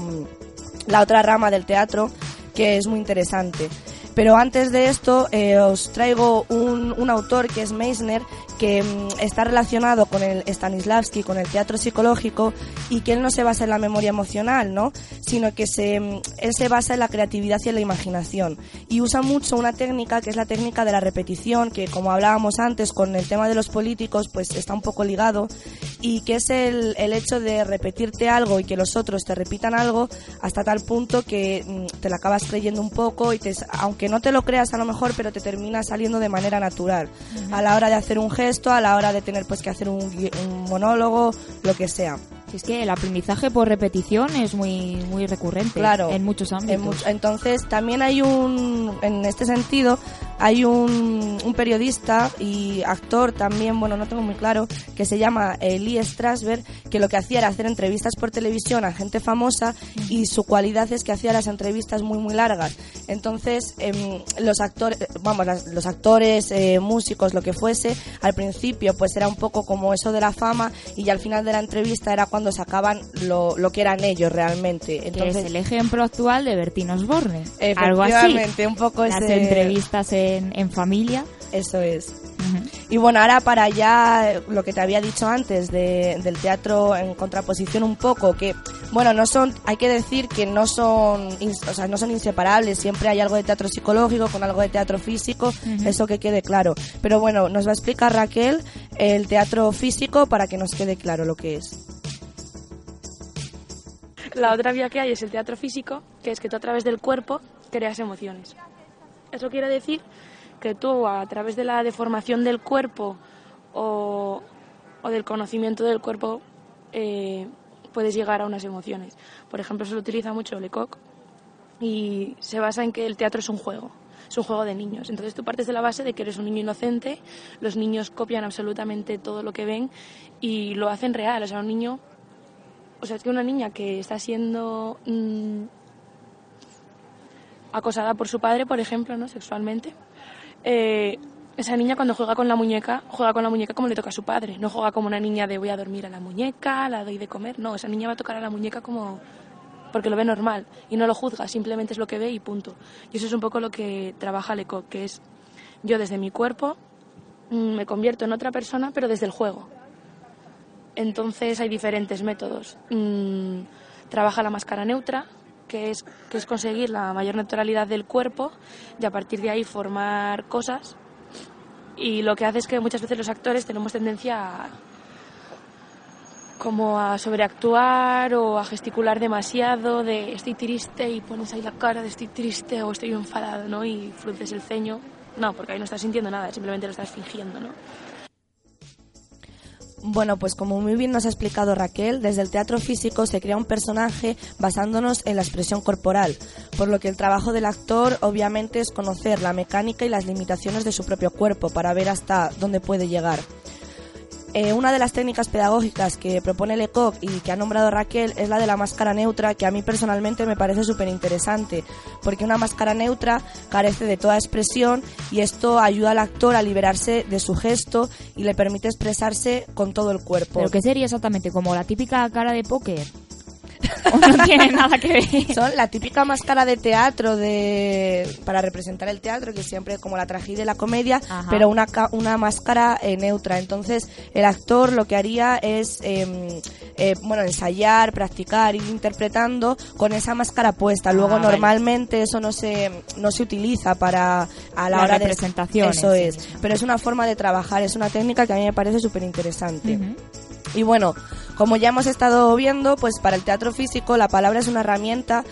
la otra rama del teatro, que es muy interesante. Pero antes de esto eh, os traigo un, un, autor que es Meissner, que mm, está relacionado con el Stanislavski, con el teatro psicológico, y que él no se basa en la memoria emocional, ¿no? sino que se, mm, él se basa en la creatividad y en la imaginación. Y usa mucho una técnica que es la técnica de la repetición, que como hablábamos antes con el tema de los políticos, pues está un poco ligado, y que es el, el hecho de repetirte algo y que los otros te repitan algo hasta tal punto que mm, te la acabas creyendo un poco y te, aunque no te lo creas a lo mejor, pero te termina saliendo de manera natural. A la hora de hacer un gesto, a la hora de tener pues que hacer un, un monólogo, lo que sea. Es que el aprendizaje por repetición es muy muy recurrente claro, en muchos ámbitos. entonces, también hay un, en este sentido, hay un, un, periodista y actor también, bueno, no tengo muy claro, que se llama Lee Strasberg, que lo que hacía era hacer entrevistas por televisión a gente famosa y su cualidad es que hacía las entrevistas muy, muy largas. Entonces, eh, los actores, vamos, los actores, eh, músicos, lo que fuese, al principio pues era un poco como eso de la fama y ya al final de la entrevista era cuando cuando sacaban lo, lo que eran ellos realmente. Entonces, es el ejemplo actual de Bertín Osborne. Algo así. un poco Las entrevistas en, en familia. Eso es. Y bueno, ahora para ya lo que te había dicho antes de, del teatro en contraposición un poco, que bueno, no son, hay que decir que no son, o sea, no son inseparables, siempre hay algo de teatro psicológico con algo de teatro físico, eso que quede claro. Pero bueno, nos va a explicar Raquel el teatro físico para que nos quede claro lo que es. La otra vía que hay es el teatro físico, que es que tú a través del cuerpo creas emociones. Eso quiere decir que tú a través de la deformación del cuerpo o, del conocimiento del cuerpo eh, puedes llegar a unas emociones. Por ejemplo, se lo utiliza mucho Lecoq y se basa en que el teatro es un juego, es un juego de niños. Entonces tú partes de la base de que eres un niño inocente, los niños copian absolutamente todo lo que ven y lo hacen real. O sea, un niño o sea, es que una niña que está siendo mm, acosada por su padre, por ejemplo, ¿no? Sexualmente, eh, esa niña cuando juega con la muñeca, juega con la muñeca como le toca a su padre. No juega como una niña de voy a dormir a la muñeca, la doy de comer. No, esa niña va a tocar a la muñeca como porque lo ve normal y no lo juzga, simplemente es lo que ve y punto. Y eso es un poco lo que trabaja Lecoq, que es yo desde mi cuerpo mm, me convierto en otra persona, pero desde el juego. Entonces hay diferentes métodos. Mm, trabaja la máscara neutra, que es, que es conseguir la mayor naturalidad del cuerpo y a partir de ahí formar cosas. Y lo que hace es que muchas veces los actores tenemos tendencia a, como a sobreactuar o a gesticular demasiado de estoy triste y pones ahí la cara de estoy triste o estoy enfadado, ¿no? Y frunces el ceño. No, porque ahí no estás sintiendo nada, simplemente lo estás fingiendo, ¿no? Bueno, pues como muy bien nos ha explicado Raquel, desde el teatro físico se crea un personaje basándonos en la expresión corporal, por lo que el trabajo del actor obviamente es conocer la mecánica y las limitaciones de su propio cuerpo para ver hasta dónde puede llegar. Eh, una de las técnicas pedagógicas que propone Lecoq y que ha nombrado Raquel es la de la máscara neutra, que a mí personalmente me parece súper interesante, porque una máscara neutra carece de toda expresión y esto ayuda al actor a liberarse de su gesto y le permite expresarse con todo el cuerpo. ¿Pero qué sería exactamente? ¿Como la típica cara de póker? ¿O no tiene nada que ver? Son la típica máscara de teatro de para representar el teatro, que siempre como la tragedia y la comedia, Ajá. pero una, una máscara eh, neutra. Entonces, el actor lo que haría es, eh, eh, bueno, ensayar, practicar, ir interpretando con esa máscara puesta. Luego, Ah, vale. normalmente eso no se, no se utiliza para a la hora de representaciones, Eso sí, es. Pero es una forma de trabajar, es una técnica que a mí me parece súper interesante. Y bueno, como ya hemos estado viendo, pues para el teatro físico la palabra es una herramienta,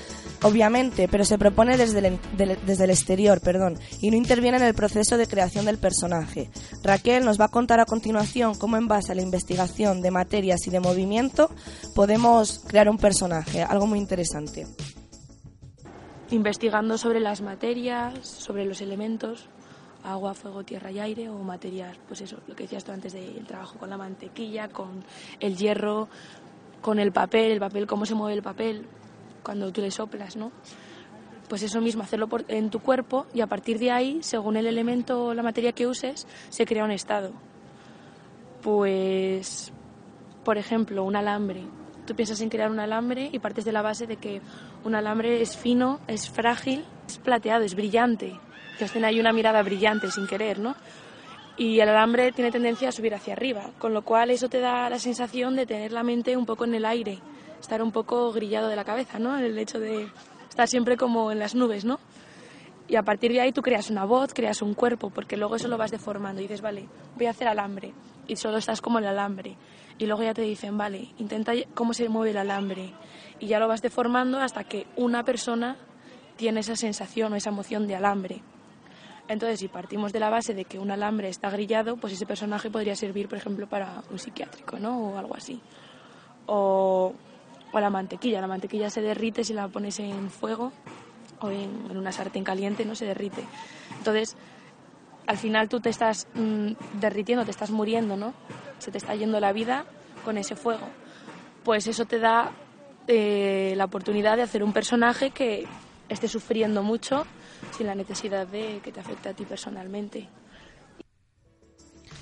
obviamente, pero se propone desde el, desde el exterior, perdón, y no interviene en el proceso de creación del personaje. Raquel nos va a contar a continuación cómo en base a la investigación de materias y de movimiento podemos crear un personaje, algo muy interesante. investigando sobre las materias, sobre los elementos, agua, fuego, tierra y aire, o materias, pues eso, lo que decías tú antes del trabajo con la mantequilla, con el hierro, con el papel, el papel, cómo se mueve el papel cuando tú le soplas, ¿no? Pues eso mismo, hacerlo por- en tu cuerpo y a partir de ahí, según el elemento o la materia que uses, se crea un estado. Pues, por ejemplo, un alambre. Tú piensas en crear un alambre y partes de la base de que un alambre es fino, es frágil, es plateado, es brillante. Que tiene ahí una mirada brillante sin querer, ¿no? Y el alambre tiene tendencia a subir hacia arriba, con lo cual eso te da la sensación de tener la mente un poco en el aire, estar un poco grillado de la cabeza, ¿no? El hecho de estar siempre como en las nubes, ¿no? Y a partir de ahí tú creas una voz, creas un cuerpo, porque luego eso lo vas deformando y dices, vale, voy a hacer alambre. Y solo estás como el alambre. Y luego ya te dicen, vale, intenta cómo se mueve el alambre. Y ya lo vas deformando hasta que una persona tiene esa sensación o esa emoción de alambre. Entonces, si partimos de la base de que un alambre está grillado, pues ese personaje podría servir, por ejemplo, para un psiquiátrico, ¿no? O algo así. O, la mantequilla. La mantequilla se derrite si la pones en fuego o en, en una sartén caliente, no se derrite. Entonces, al final tú te estás mm, derritiendo, te estás muriendo, ¿no? Se te está yendo la vida con ese fuego. Pues eso te da eh, la oportunidad de hacer un personaje que esté sufriendo mucho sin la necesidad de que te afecte a ti personalmente.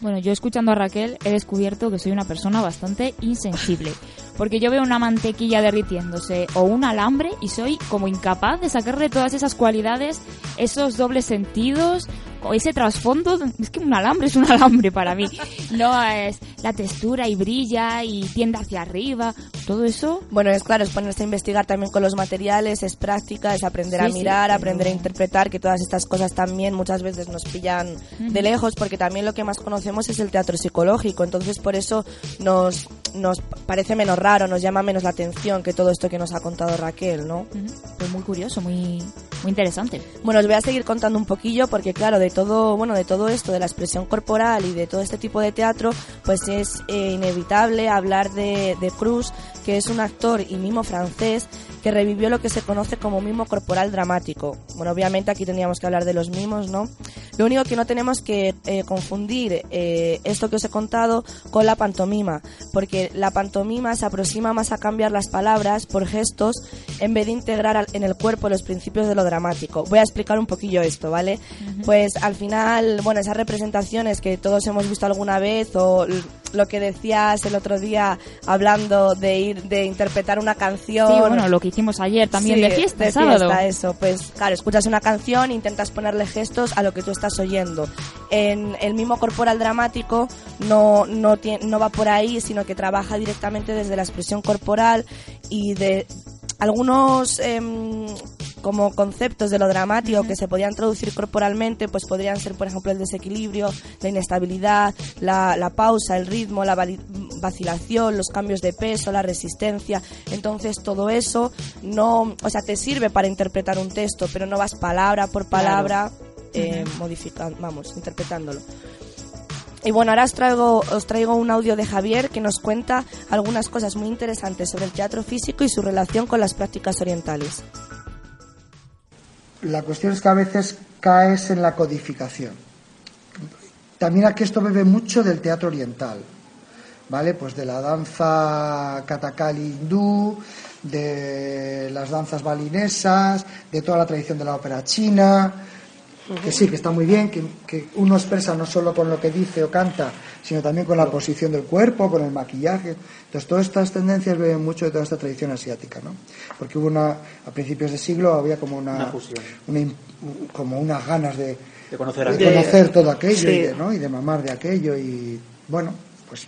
Bueno, yo escuchando a Raquel he descubierto que soy una persona bastante insensible. Porque yo veo una mantequilla derritiéndose o un alambre y soy como incapaz de sacarle todas esas cualidades, esos dobles sentidos ese trasfondo. Es que un alambre es un alambre para mí. No es la textura y brilla y tiende hacia arriba. Todo eso. Bueno, es claro, es ponerse a investigar también con los materiales, es práctica, es aprender a sí, mirar, pero- aprender a interpretar, que todas estas cosas también muchas veces nos pillan de lejos, porque también lo que más conocemos es el teatro psicológico, entonces por eso nos, nos parece menos raro, nos llama menos la atención que todo esto que nos ha contado Raquel, ¿no? Pues muy curioso, muy, muy interesante. Bueno, os voy a seguir contando un poquillo porque claro, de todo, bueno, de todo esto, de la expresión corporal y de todo este tipo de teatro, pues es eh, inevitable hablar de, de Cruz, que es un actor y mimo francés que revivió lo que se conoce como mimo corporal dramático. Bueno, obviamente aquí tendríamos que hablar de los mimos, ¿no? Lo único que no tenemos que eh, confundir eh, esto que os he contado con la pantomima, porque la pantomima se aproxima más a cambiar las palabras por gestos en vez de integrar en el cuerpo los principios de lo dramático. Voy a explicar un poquillo esto, ¿vale? Pues al final, bueno, esas representaciones que todos hemos visto alguna vez o lo que decías el otro día hablando de ir de interpretar una canción. Sí, bueno, lo que hicimos ayer también Sí, de fiesta, de sábado. fiesta, eso. Pues claro, escuchas una canción, intentas ponerle gestos a lo que tú estás oyendo. En el mismo corporal dramático no, no, no va por ahí, sino que trabaja directamente desde la expresión corporal y de algunos em, como conceptos de lo dramático que se podían traducir corporalmente, pues podrían ser, por ejemplo, el desequilibrio, la inestabilidad, la, la pausa, el ritmo, la vacilación, los cambios de peso, la resistencia. Entonces todo eso no, o sea, te sirve para interpretar un texto, pero no vas palabra por palabra eh, modificando, vamos, interpretándolo. Y bueno, ahora os traigo, un audio de Javier que nos cuenta algunas cosas muy interesantes sobre el teatro físico y su relación con las prácticas orientales. La cuestión es que a veces caes en la codificación. También aquí esto bebe mucho del teatro oriental, ¿vale? Pues de la danza katakali hindú, de las danzas balinesas, de toda la tradición de la ópera china, que sí, que está muy bien, que, que, uno expresa no solo con lo que dice o canta, sino también con la posición del cuerpo, con el maquillaje. Entonces, todas estas tendencias beben mucho de toda esta tradición asiática, ¿no? Porque hubo una, a principios de siglo había como una, Una fusión. una como unas ganas de, De conocer de conocer todo aquello Sí. y, de, ¿no? y de mamar de aquello y bueno pues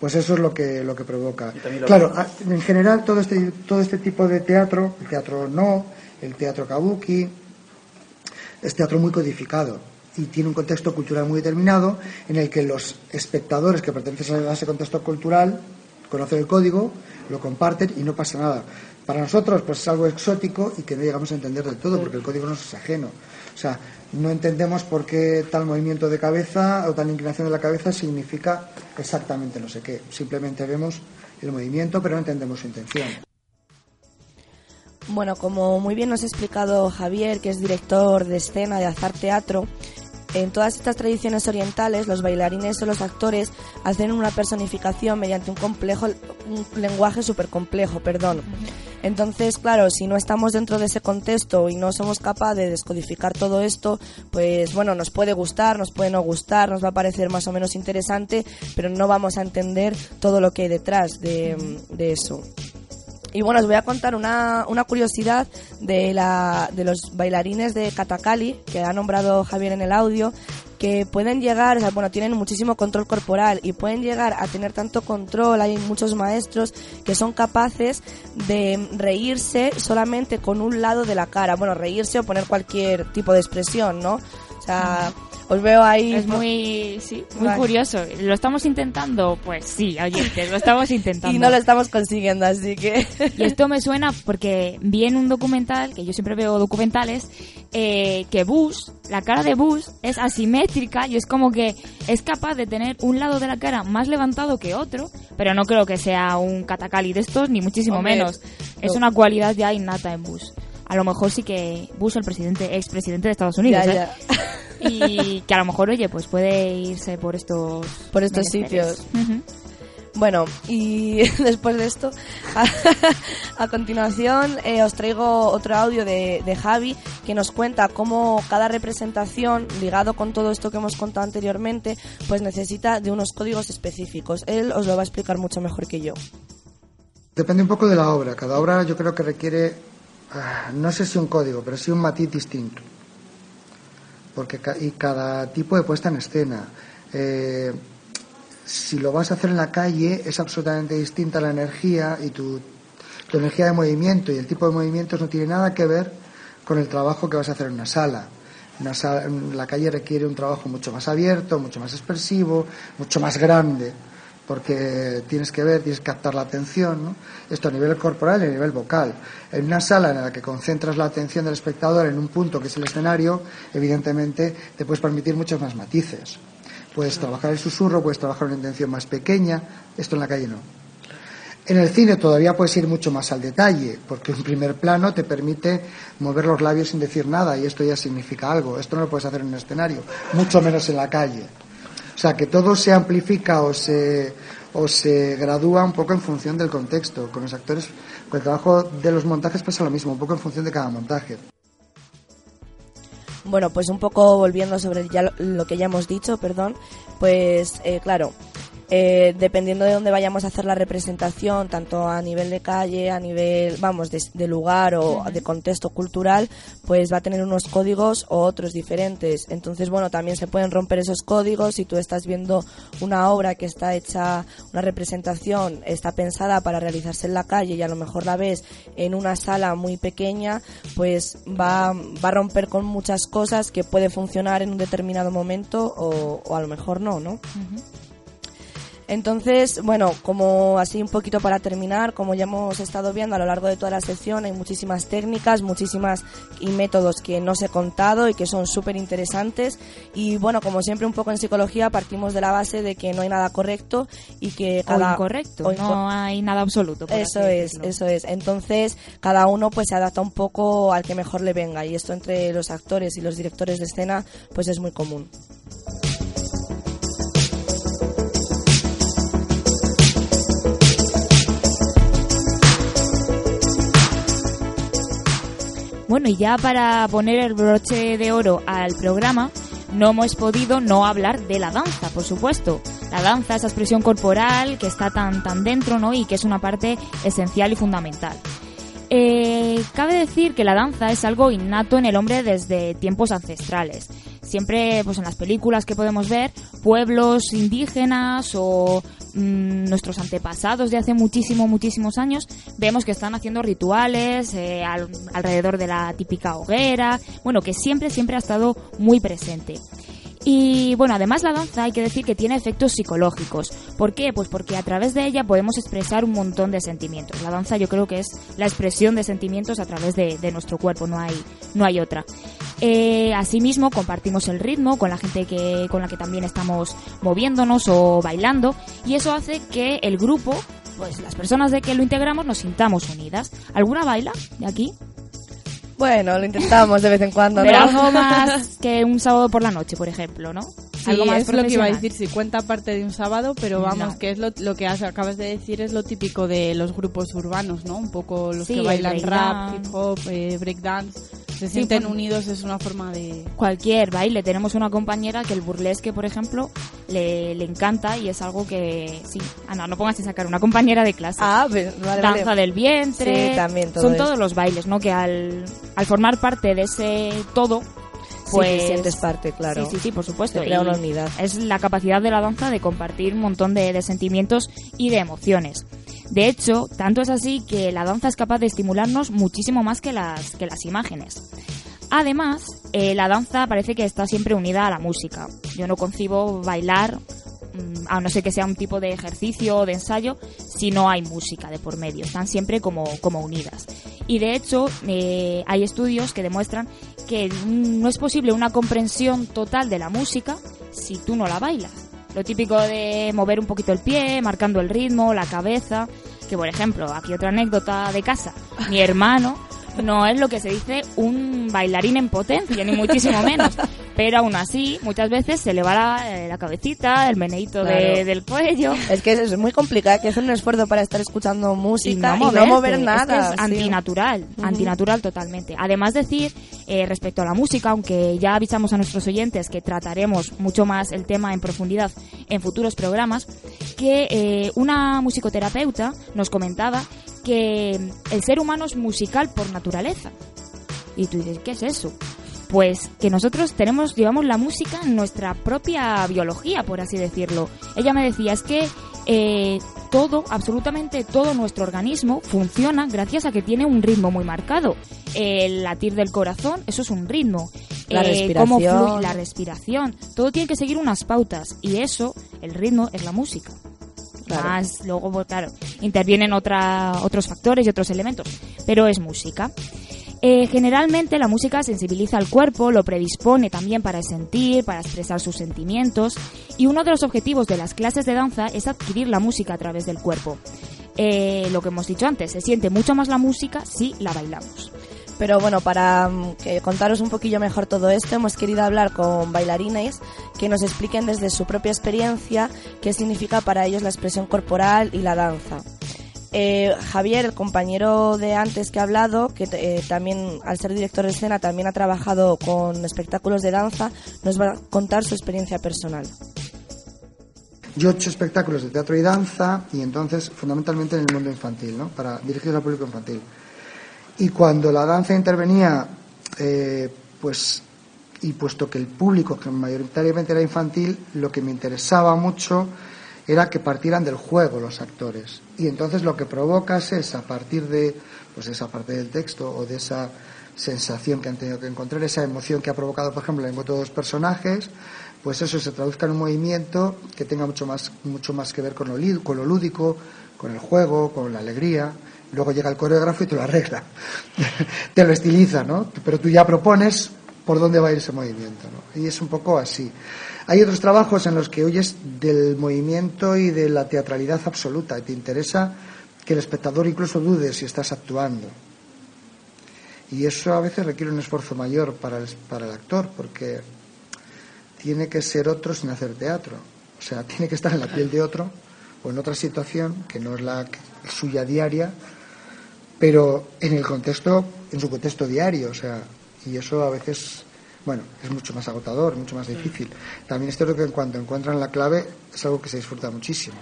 pues eso es lo que lo que provoca lo- claro a- en general todo este todo este tipo de teatro el teatro no el teatro kabuki es teatro muy codificado y tiene un contexto cultural muy determinado en el que los espectadores que pertenecen a ese contexto cultural conocen el código, lo comparten y no pasa nada. Para nosotros pues es algo exótico y que no llegamos a entender del todo porque el código nos es ajeno. O sea, no entendemos por qué tal movimiento de cabeza o tal inclinación de la cabeza significa exactamente no sé qué. Simplemente vemos el movimiento pero no entendemos su intención. Bueno, como muy bien nos ha explicado Javier, que es director de escena de Azar Teatro, en todas estas tradiciones orientales los bailarines o los actores hacen una personificación mediante un complejo un lenguaje súper complejo, perdón. Entonces, claro, si no estamos dentro de ese contexto y no somos capaces de descodificar todo esto, pues bueno, nos puede gustar, nos puede no gustar, nos va a parecer más o menos interesante, pero no vamos a entender todo lo que hay detrás de, de eso. Y bueno, os voy a contar una, una curiosidad de, la, de los bailarines de Katakali, que ha nombrado Javier en el audio, que pueden llegar, o sea, bueno, tienen muchísimo control corporal y pueden llegar a tener tanto control, hay muchos maestros que son capaces de reírse solamente con un lado de la cara, bueno, reírse o poner cualquier tipo de expresión, ¿no? O sea, os veo ahí... Es muy, sí, muy Vale. curioso. ¿Lo estamos intentando? Pues sí, oyentes, lo estamos intentando. Y no lo estamos consiguiendo, así que... Y esto me suena porque vi en un documental, que yo siempre veo documentales, eh, que Bush, la cara de Bush es asimétrica y es como que es capaz de tener un lado de la cara más levantado que otro, pero no creo que sea un catacali de estos, ni muchísimo Hombre, menos. Es una cualidad ya innata en Bush. A lo mejor sí que Bush, el presidente, expresidente de Estados Unidos, Ya, ¿eh? Y que a lo mejor, oye, pues puede irse por estos... Por estos sitios. Bueno, y después de esto, a, a continuación eh, os traigo otro audio de, de Javi que nos cuenta cómo cada representación, ligado con todo esto que hemos contado anteriormente, pues necesita de unos códigos específicos. Él os lo va a explicar mucho mejor que yo. Depende un poco de la obra. Cada obra yo creo que requiere, ah, no sé si un código, pero sí un matiz distinto. Porque ca- y cada tipo de puesta en escena. Eh, si lo vas a hacer en la calle es absolutamente distinta la energía y tu, tu energía de movimiento y el tipo de movimientos no tiene nada que ver con el trabajo que vas a hacer en una sala. Una sala- la calle requiere un trabajo mucho más abierto, mucho más expresivo, mucho más grande, porque tienes que ver, tienes que captar la atención, ¿no? Esto a nivel corporal y a nivel vocal. En una sala en la que concentras la atención del espectador en un punto que es el escenario, evidentemente te puedes permitir muchos más matices. Puedes trabajar el susurro, puedes trabajar una intención más pequeña, esto en la calle no. En el cine todavía puedes ir mucho más al detalle, porque un primer plano te permite mover los labios sin decir nada y esto ya significa algo. Esto no lo puedes hacer en un escenario, mucho menos en la calle. O sea, que todo se amplifica o se, o se gradúa un poco en función del contexto. Con los actores, con el trabajo de los montajes pasa lo mismo, un poco en función de cada montaje. Bueno, pues un poco volviendo sobre ya lo, que ya hemos dicho, perdón, pues eh, claro, eh, dependiendo de dónde vayamos a hacer la representación, tanto a nivel de calle, a nivel, vamos, de, de lugar o de contexto cultural, pues va a tener unos códigos o otros diferentes. Entonces, bueno, también se pueden romper esos códigos si tú estás viendo una obra que está hecha, una representación, está pensada para realizarse en la calle y a lo mejor la ves en una sala muy pequeña, pues va, va a romper con muchas cosas que puede funcionar en un determinado momento o, o a lo mejor no, ¿no? Entonces, bueno, como así un poquito para terminar, como ya hemos estado viendo a lo largo de toda la sesión, hay muchísimas técnicas, muchísimas y métodos que no se he contado y que son súper interesantes. Y bueno, como siempre un poco en psicología partimos de la base de que no hay nada correcto y que cada... O incorrecto, no hay nada absoluto. Eso es, eso es. Entonces, cada uno pues se adapta un poco al que mejor le venga y esto entre los actores y los directores de escena pues es muy común. Y ya para poner el broche de oro al programa, no hemos podido no hablar de la danza, por supuesto. La danza, esa expresión corporal que está tan, tan dentro, ¿no? Y que es una parte esencial y fundamental. Eh, cabe decir que la danza es algo innato en el hombre desde tiempos ancestrales. Siempre, pues en las películas que podemos ver, pueblos indígenas o Mm, nuestros antepasados de hace muchísimo, muchísimos años, vemos que están haciendo rituales eh, alrededor de la típica hoguera, bueno, que siempre, siempre ha estado muy presente. Y bueno, además la danza hay que decir que tiene efectos psicológicos. ¿Por qué? Pues porque a través de ella podemos expresar un montón de sentimientos. La danza yo creo que es la expresión de sentimientos a través de, nuestro cuerpo, no hay, no hay otra. Eh, asimismo, compartimos el ritmo con la gente que, con la que también estamos moviéndonos o bailando y eso hace que el grupo, pues las personas de que lo integramos nos sintamos unidas. ¿Alguna baila de aquí? Bueno, lo intentamos de vez en cuando, Pero algo más que un sábado por la noche, por ejemplo, ¿no? Sí, algo más es lo que iba a decir, si cuenta parte de un sábado, pero vamos, que es lo, lo que acabas de decir es lo típico de los grupos urbanos, ¿no? Un poco los que bailan rap, hip hop, eh, breakdance se sienten unidos es una forma de... Cualquier baile. Tenemos una compañera que el burlesque, por ejemplo, le, le encanta y es algo que... Sí, Ana, no pongas a sacar una compañera de clase. Ah, pero, vale, Danza del vientre. Sí, también todo Son todos los bailes, ¿no? Que al, al formar parte de ese todo, pues sí, sientes parte, claro. Sí, sí, sí, por supuesto. Se crea una unidad. Es la capacidad de la danza de compartir un montón de, de, sentimientos y de emociones. De hecho, tanto es así que la danza es capaz de estimularnos muchísimo más que las, que las imágenes. Además, eh, la danza parece que está siempre unida a la música. Yo no concibo bailar, mm, a no ser que sea un tipo de ejercicio o de ensayo, si no hay música de por medio. Están siempre como, como unidas. Y de hecho, eh, hay estudios que demuestran que no es posible una comprensión total de la música si tú no la bailas. Lo típico de mover un poquito el pie, marcando el ritmo, la cabeza. Que por ejemplo, aquí otra anécdota de casa. Mi hermano no es lo que se dice un bailarín en potencia, ni muchísimo menos. Pero aún así, muchas veces se le va la, eh, cabecita, el meneito del cuello. Es que es muy complicado, hay que hacer un esfuerzo para estar escuchando música y no, mover nada. Es, antinatural, antinatural totalmente. Además decir, eh, respecto a la música, aunque ya avisamos a nuestros oyentes que trataremos mucho más el tema en profundidad en futuros programas, que eh, una musicoterapeuta nos comentaba que el ser humano es musical por naturaleza. Y tú dices, ¿qué es eso? Pues que nosotros tenemos, llevamos la música en nuestra propia biología, por así decirlo. Ella me decía, es que eh, todo, absolutamente todo nuestro organismo funciona gracias a que tiene un ritmo muy marcado. El latir del corazón, eso es un ritmo. La eh, respiración. la respiración. Todo tiene que seguir unas pautas y eso, el ritmo, es la música. Más luego, pues, claro, intervienen otra, otros factores y otros elementos, pero es música. Eh, generalmente la música sensibiliza al cuerpo, lo predispone también para sentir, para expresar sus sentimientos y uno de los objetivos de las clases de danza es adquirir la música a través del cuerpo. Eh, lo que hemos dicho antes, se siente mucho más la música si la bailamos. Pero bueno, para mm, contaros un poquillo mejor todo esto, hemos querido hablar con bailarines que nos expliquen desde su propia experiencia qué significa para ellos la expresión corporal y la danza. Eh, Javier, el compañero de antes que ha hablado, que eh, también al ser director de escena también ha trabajado con espectáculos de danza, nos va a contar su experiencia personal. Yo he hecho espectáculos de teatro y danza y entonces fundamentalmente en el mundo infantil, ¿no? Para dirigir al público infantil. Y cuando la danza intervenía, eh, pues, y puesto que el público, que mayoritariamente era infantil, lo que me interesaba mucho era que partieran del juego los actores. Y entonces lo que provocas es, a partir de pues esa parte del texto o de esa sensación que han tenido que encontrar, esa emoción que ha provocado, por ejemplo, en de dos personajes, pues eso se traduzca en un movimiento que tenga mucho más, mucho más que ver con lo, con lo lúdico, con el juego, con la alegría. Luego llega el coreógrafo y te lo arregla, te lo estiliza, ¿no? Pero tú ya propones por dónde va a ir ese movimiento, ¿no? Y es un poco así. Hay otros trabajos en los que huyes del movimiento y de la teatralidad absoluta y te interesa que el espectador incluso dude si estás actuando. Y eso a veces requiere un esfuerzo mayor para el, para el actor, porque tiene que ser otro sin hacer teatro. O sea, tiene que estar en la piel de otro o en otra situación que no es la suya diaria, pero en el contexto, en su contexto diario. O sea, y eso a veces, bueno, es mucho más agotador, mucho más difícil. También es cierto que en cuanto encuentran la clave es algo que se disfruta muchísimo.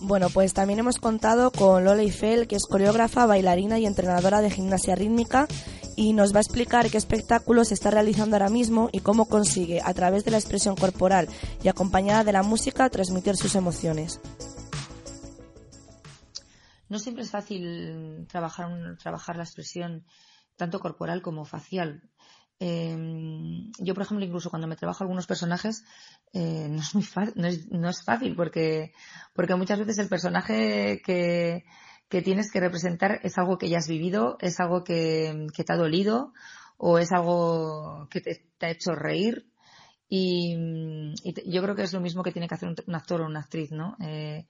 Bueno, pues también hemos contado con Lola Eiffel, que es coreógrafa, bailarina y entrenadora de gimnasia rítmica, y nos va a explicar qué espectáculos está realizando ahora mismo y cómo consigue, a través de la expresión corporal y acompañada de la música, transmitir sus emociones. No siempre es fácil trabajar, trabajar la expresión tanto corporal como facial. Em, yo, por ejemplo, incluso cuando me trabajo algunos personajes, eh, no, es muy no, es, fácil porque, porque muchas veces el personaje que, que tienes que representar es algo que ya has vivido, es algo que, te ha dolido o es algo que te, ha hecho reír. Y, yo creo que es lo mismo que tiene que hacer un, actor o una actriz, ¿no? Eh,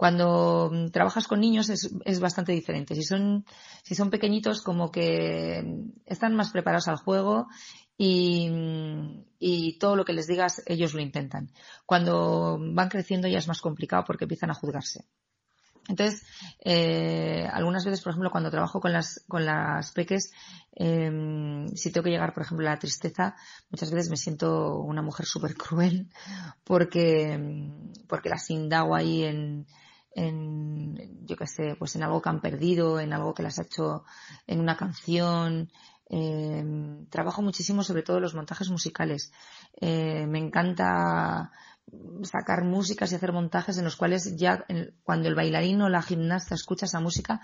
cuando trabajas con niños es, es, bastante diferente. Si son, si son pequeñitos, como que están más preparados al juego y, y, todo lo que les digas, ellos lo intentan. Cuando van creciendo ya es más complicado porque empiezan a juzgarse. Entonces, eh, algunas veces, por ejemplo, cuando trabajo con las, con las peques, eh, si tengo que llegar, por ejemplo, a la tristeza, muchas veces me siento una mujer súper cruel porque, porque las indago ahí en, en, yo qué sé, pues en algo que han perdido, en algo que las ha hecho en una canción. Eh, trabajo muchísimo sobre todo los montajes musicales. Eh, me encanta sacar músicas y hacer montajes en los cuales ya cuando el bailarín o la gimnasta escucha esa música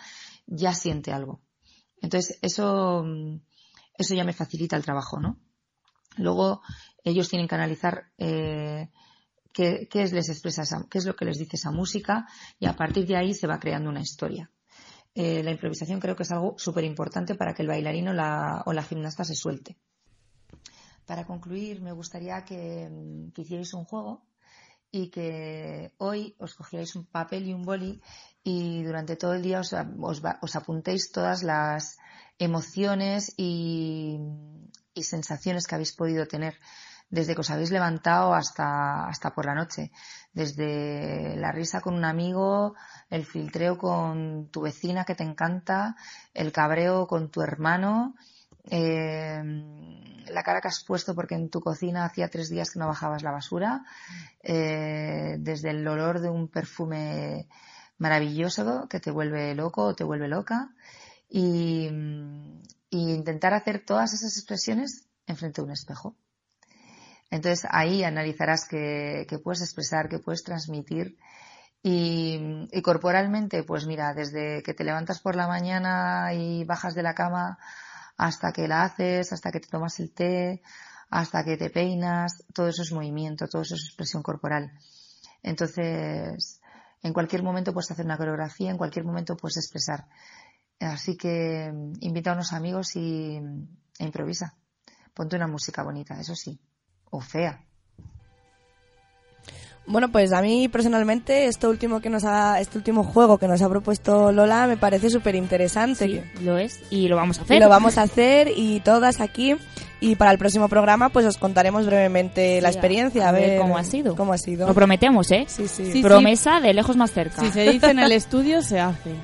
ya siente algo. Entonces eso, eso ya me facilita el trabajo, ¿no? Luego ellos tienen que analizar eh, qué, les expresa, qué es lo que les dice esa música y a partir de ahí se va creando una historia. Eh, la improvisación creo que es algo súper importante para que el bailarín o la, o la gimnasta se suelte. Para concluir, me gustaría que, que hicierais un juego y que hoy os cogierais un papel y un boli y durante todo el día os, os, apuntéis todas las emociones y, sensaciones que habéis podido tener desde que os habéis levantado hasta, hasta por la noche. Desde la risa con un amigo, el filtreo con tu vecina que te encanta, el cabreo con tu hermano, eh, la cara que has puesto porque en tu cocina hacía tres días que no bajabas la basura, eh, desde el olor de un perfume maravilloso que te vuelve loco o te vuelve loca y, intentar hacer todas esas expresiones enfrente de un espejo. Entonces ahí analizarás qué, puedes expresar, qué puedes transmitir y, y, corporalmente, pues mira, desde que te levantas por la mañana y bajas de la cama hasta que la haces, hasta que te tomas el té, hasta que te peinas, todo eso es movimiento, todo eso es expresión corporal. Entonces, en cualquier momento puedes hacer una coreografía, en cualquier momento puedes expresar. Así que invita a unos amigos y, e improvisa. Ponte una música bonita, eso sí, o fea, bueno, pues a mí personalmente esto último que nos ha, este último juego que nos ha propuesto Lola me parece súper interesante. Sí, lo es y lo vamos a hacer. Y lo vamos a hacer y todas aquí y para el próximo programa pues os contaremos brevemente la experiencia a, ver, cómo ha sido. Cómo ha sido. Lo prometemos, ¿eh? Sí, sí. Promesa de lejos más cerca. Si se dice en el estudio se hace.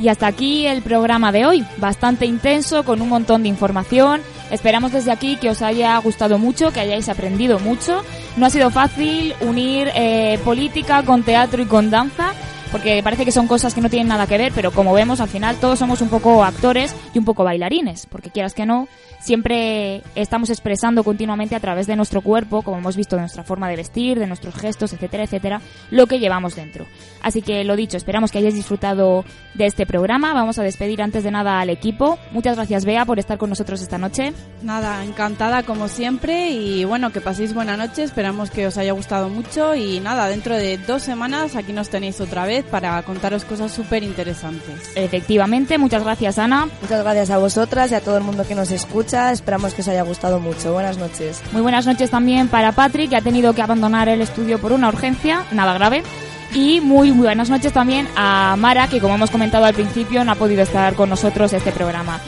Y hasta aquí el programa de hoy, bastante intenso, con un montón de información. Esperamos desde aquí que os haya gustado mucho, que hayáis aprendido mucho. No ha sido fácil unir eh, política con teatro y con danza, porque parece que son cosas que no tienen nada que ver, pero como vemos al final todos somos un poco actores y un poco bailarines, porque quieras que no, siempre estamos expresando continuamente a través de nuestro cuerpo, como hemos visto de nuestra forma de vestir, de nuestros gestos, etcétera, etcétera, lo que llevamos dentro. Así que lo dicho, esperamos que hayáis disfrutado de este programa. Vamos a despedir antes de nada al equipo. Muchas gracias Bea por estar con nosotros esta noche. Nada, encantada como siempre y bueno, que paséis buena noche, esperamos que os haya gustado mucho y nada, dentro de dos semanas aquí nos tenéis otra vez para contaros cosas súper interesantes. Efectivamente, muchas gracias Ana. Muchas gracias a vosotras y a todo el mundo que nos escucha, esperamos que os haya gustado mucho. Buenas noches. Muy buenas noches también para Patrick, que ha tenido que abandonar el estudio por una urgencia, nada grave. Y muy buenas noches también a Mara, que como hemos comentado al principio, no ha podido estar con nosotros este programa.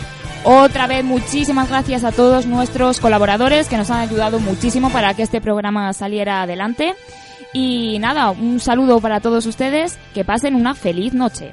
Otra vez muchísimas gracias a todos nuestros colaboradores que nos han ayudado muchísimo para que este programa saliera adelante. Y nada, un saludo para todos ustedes, que pasen una feliz noche.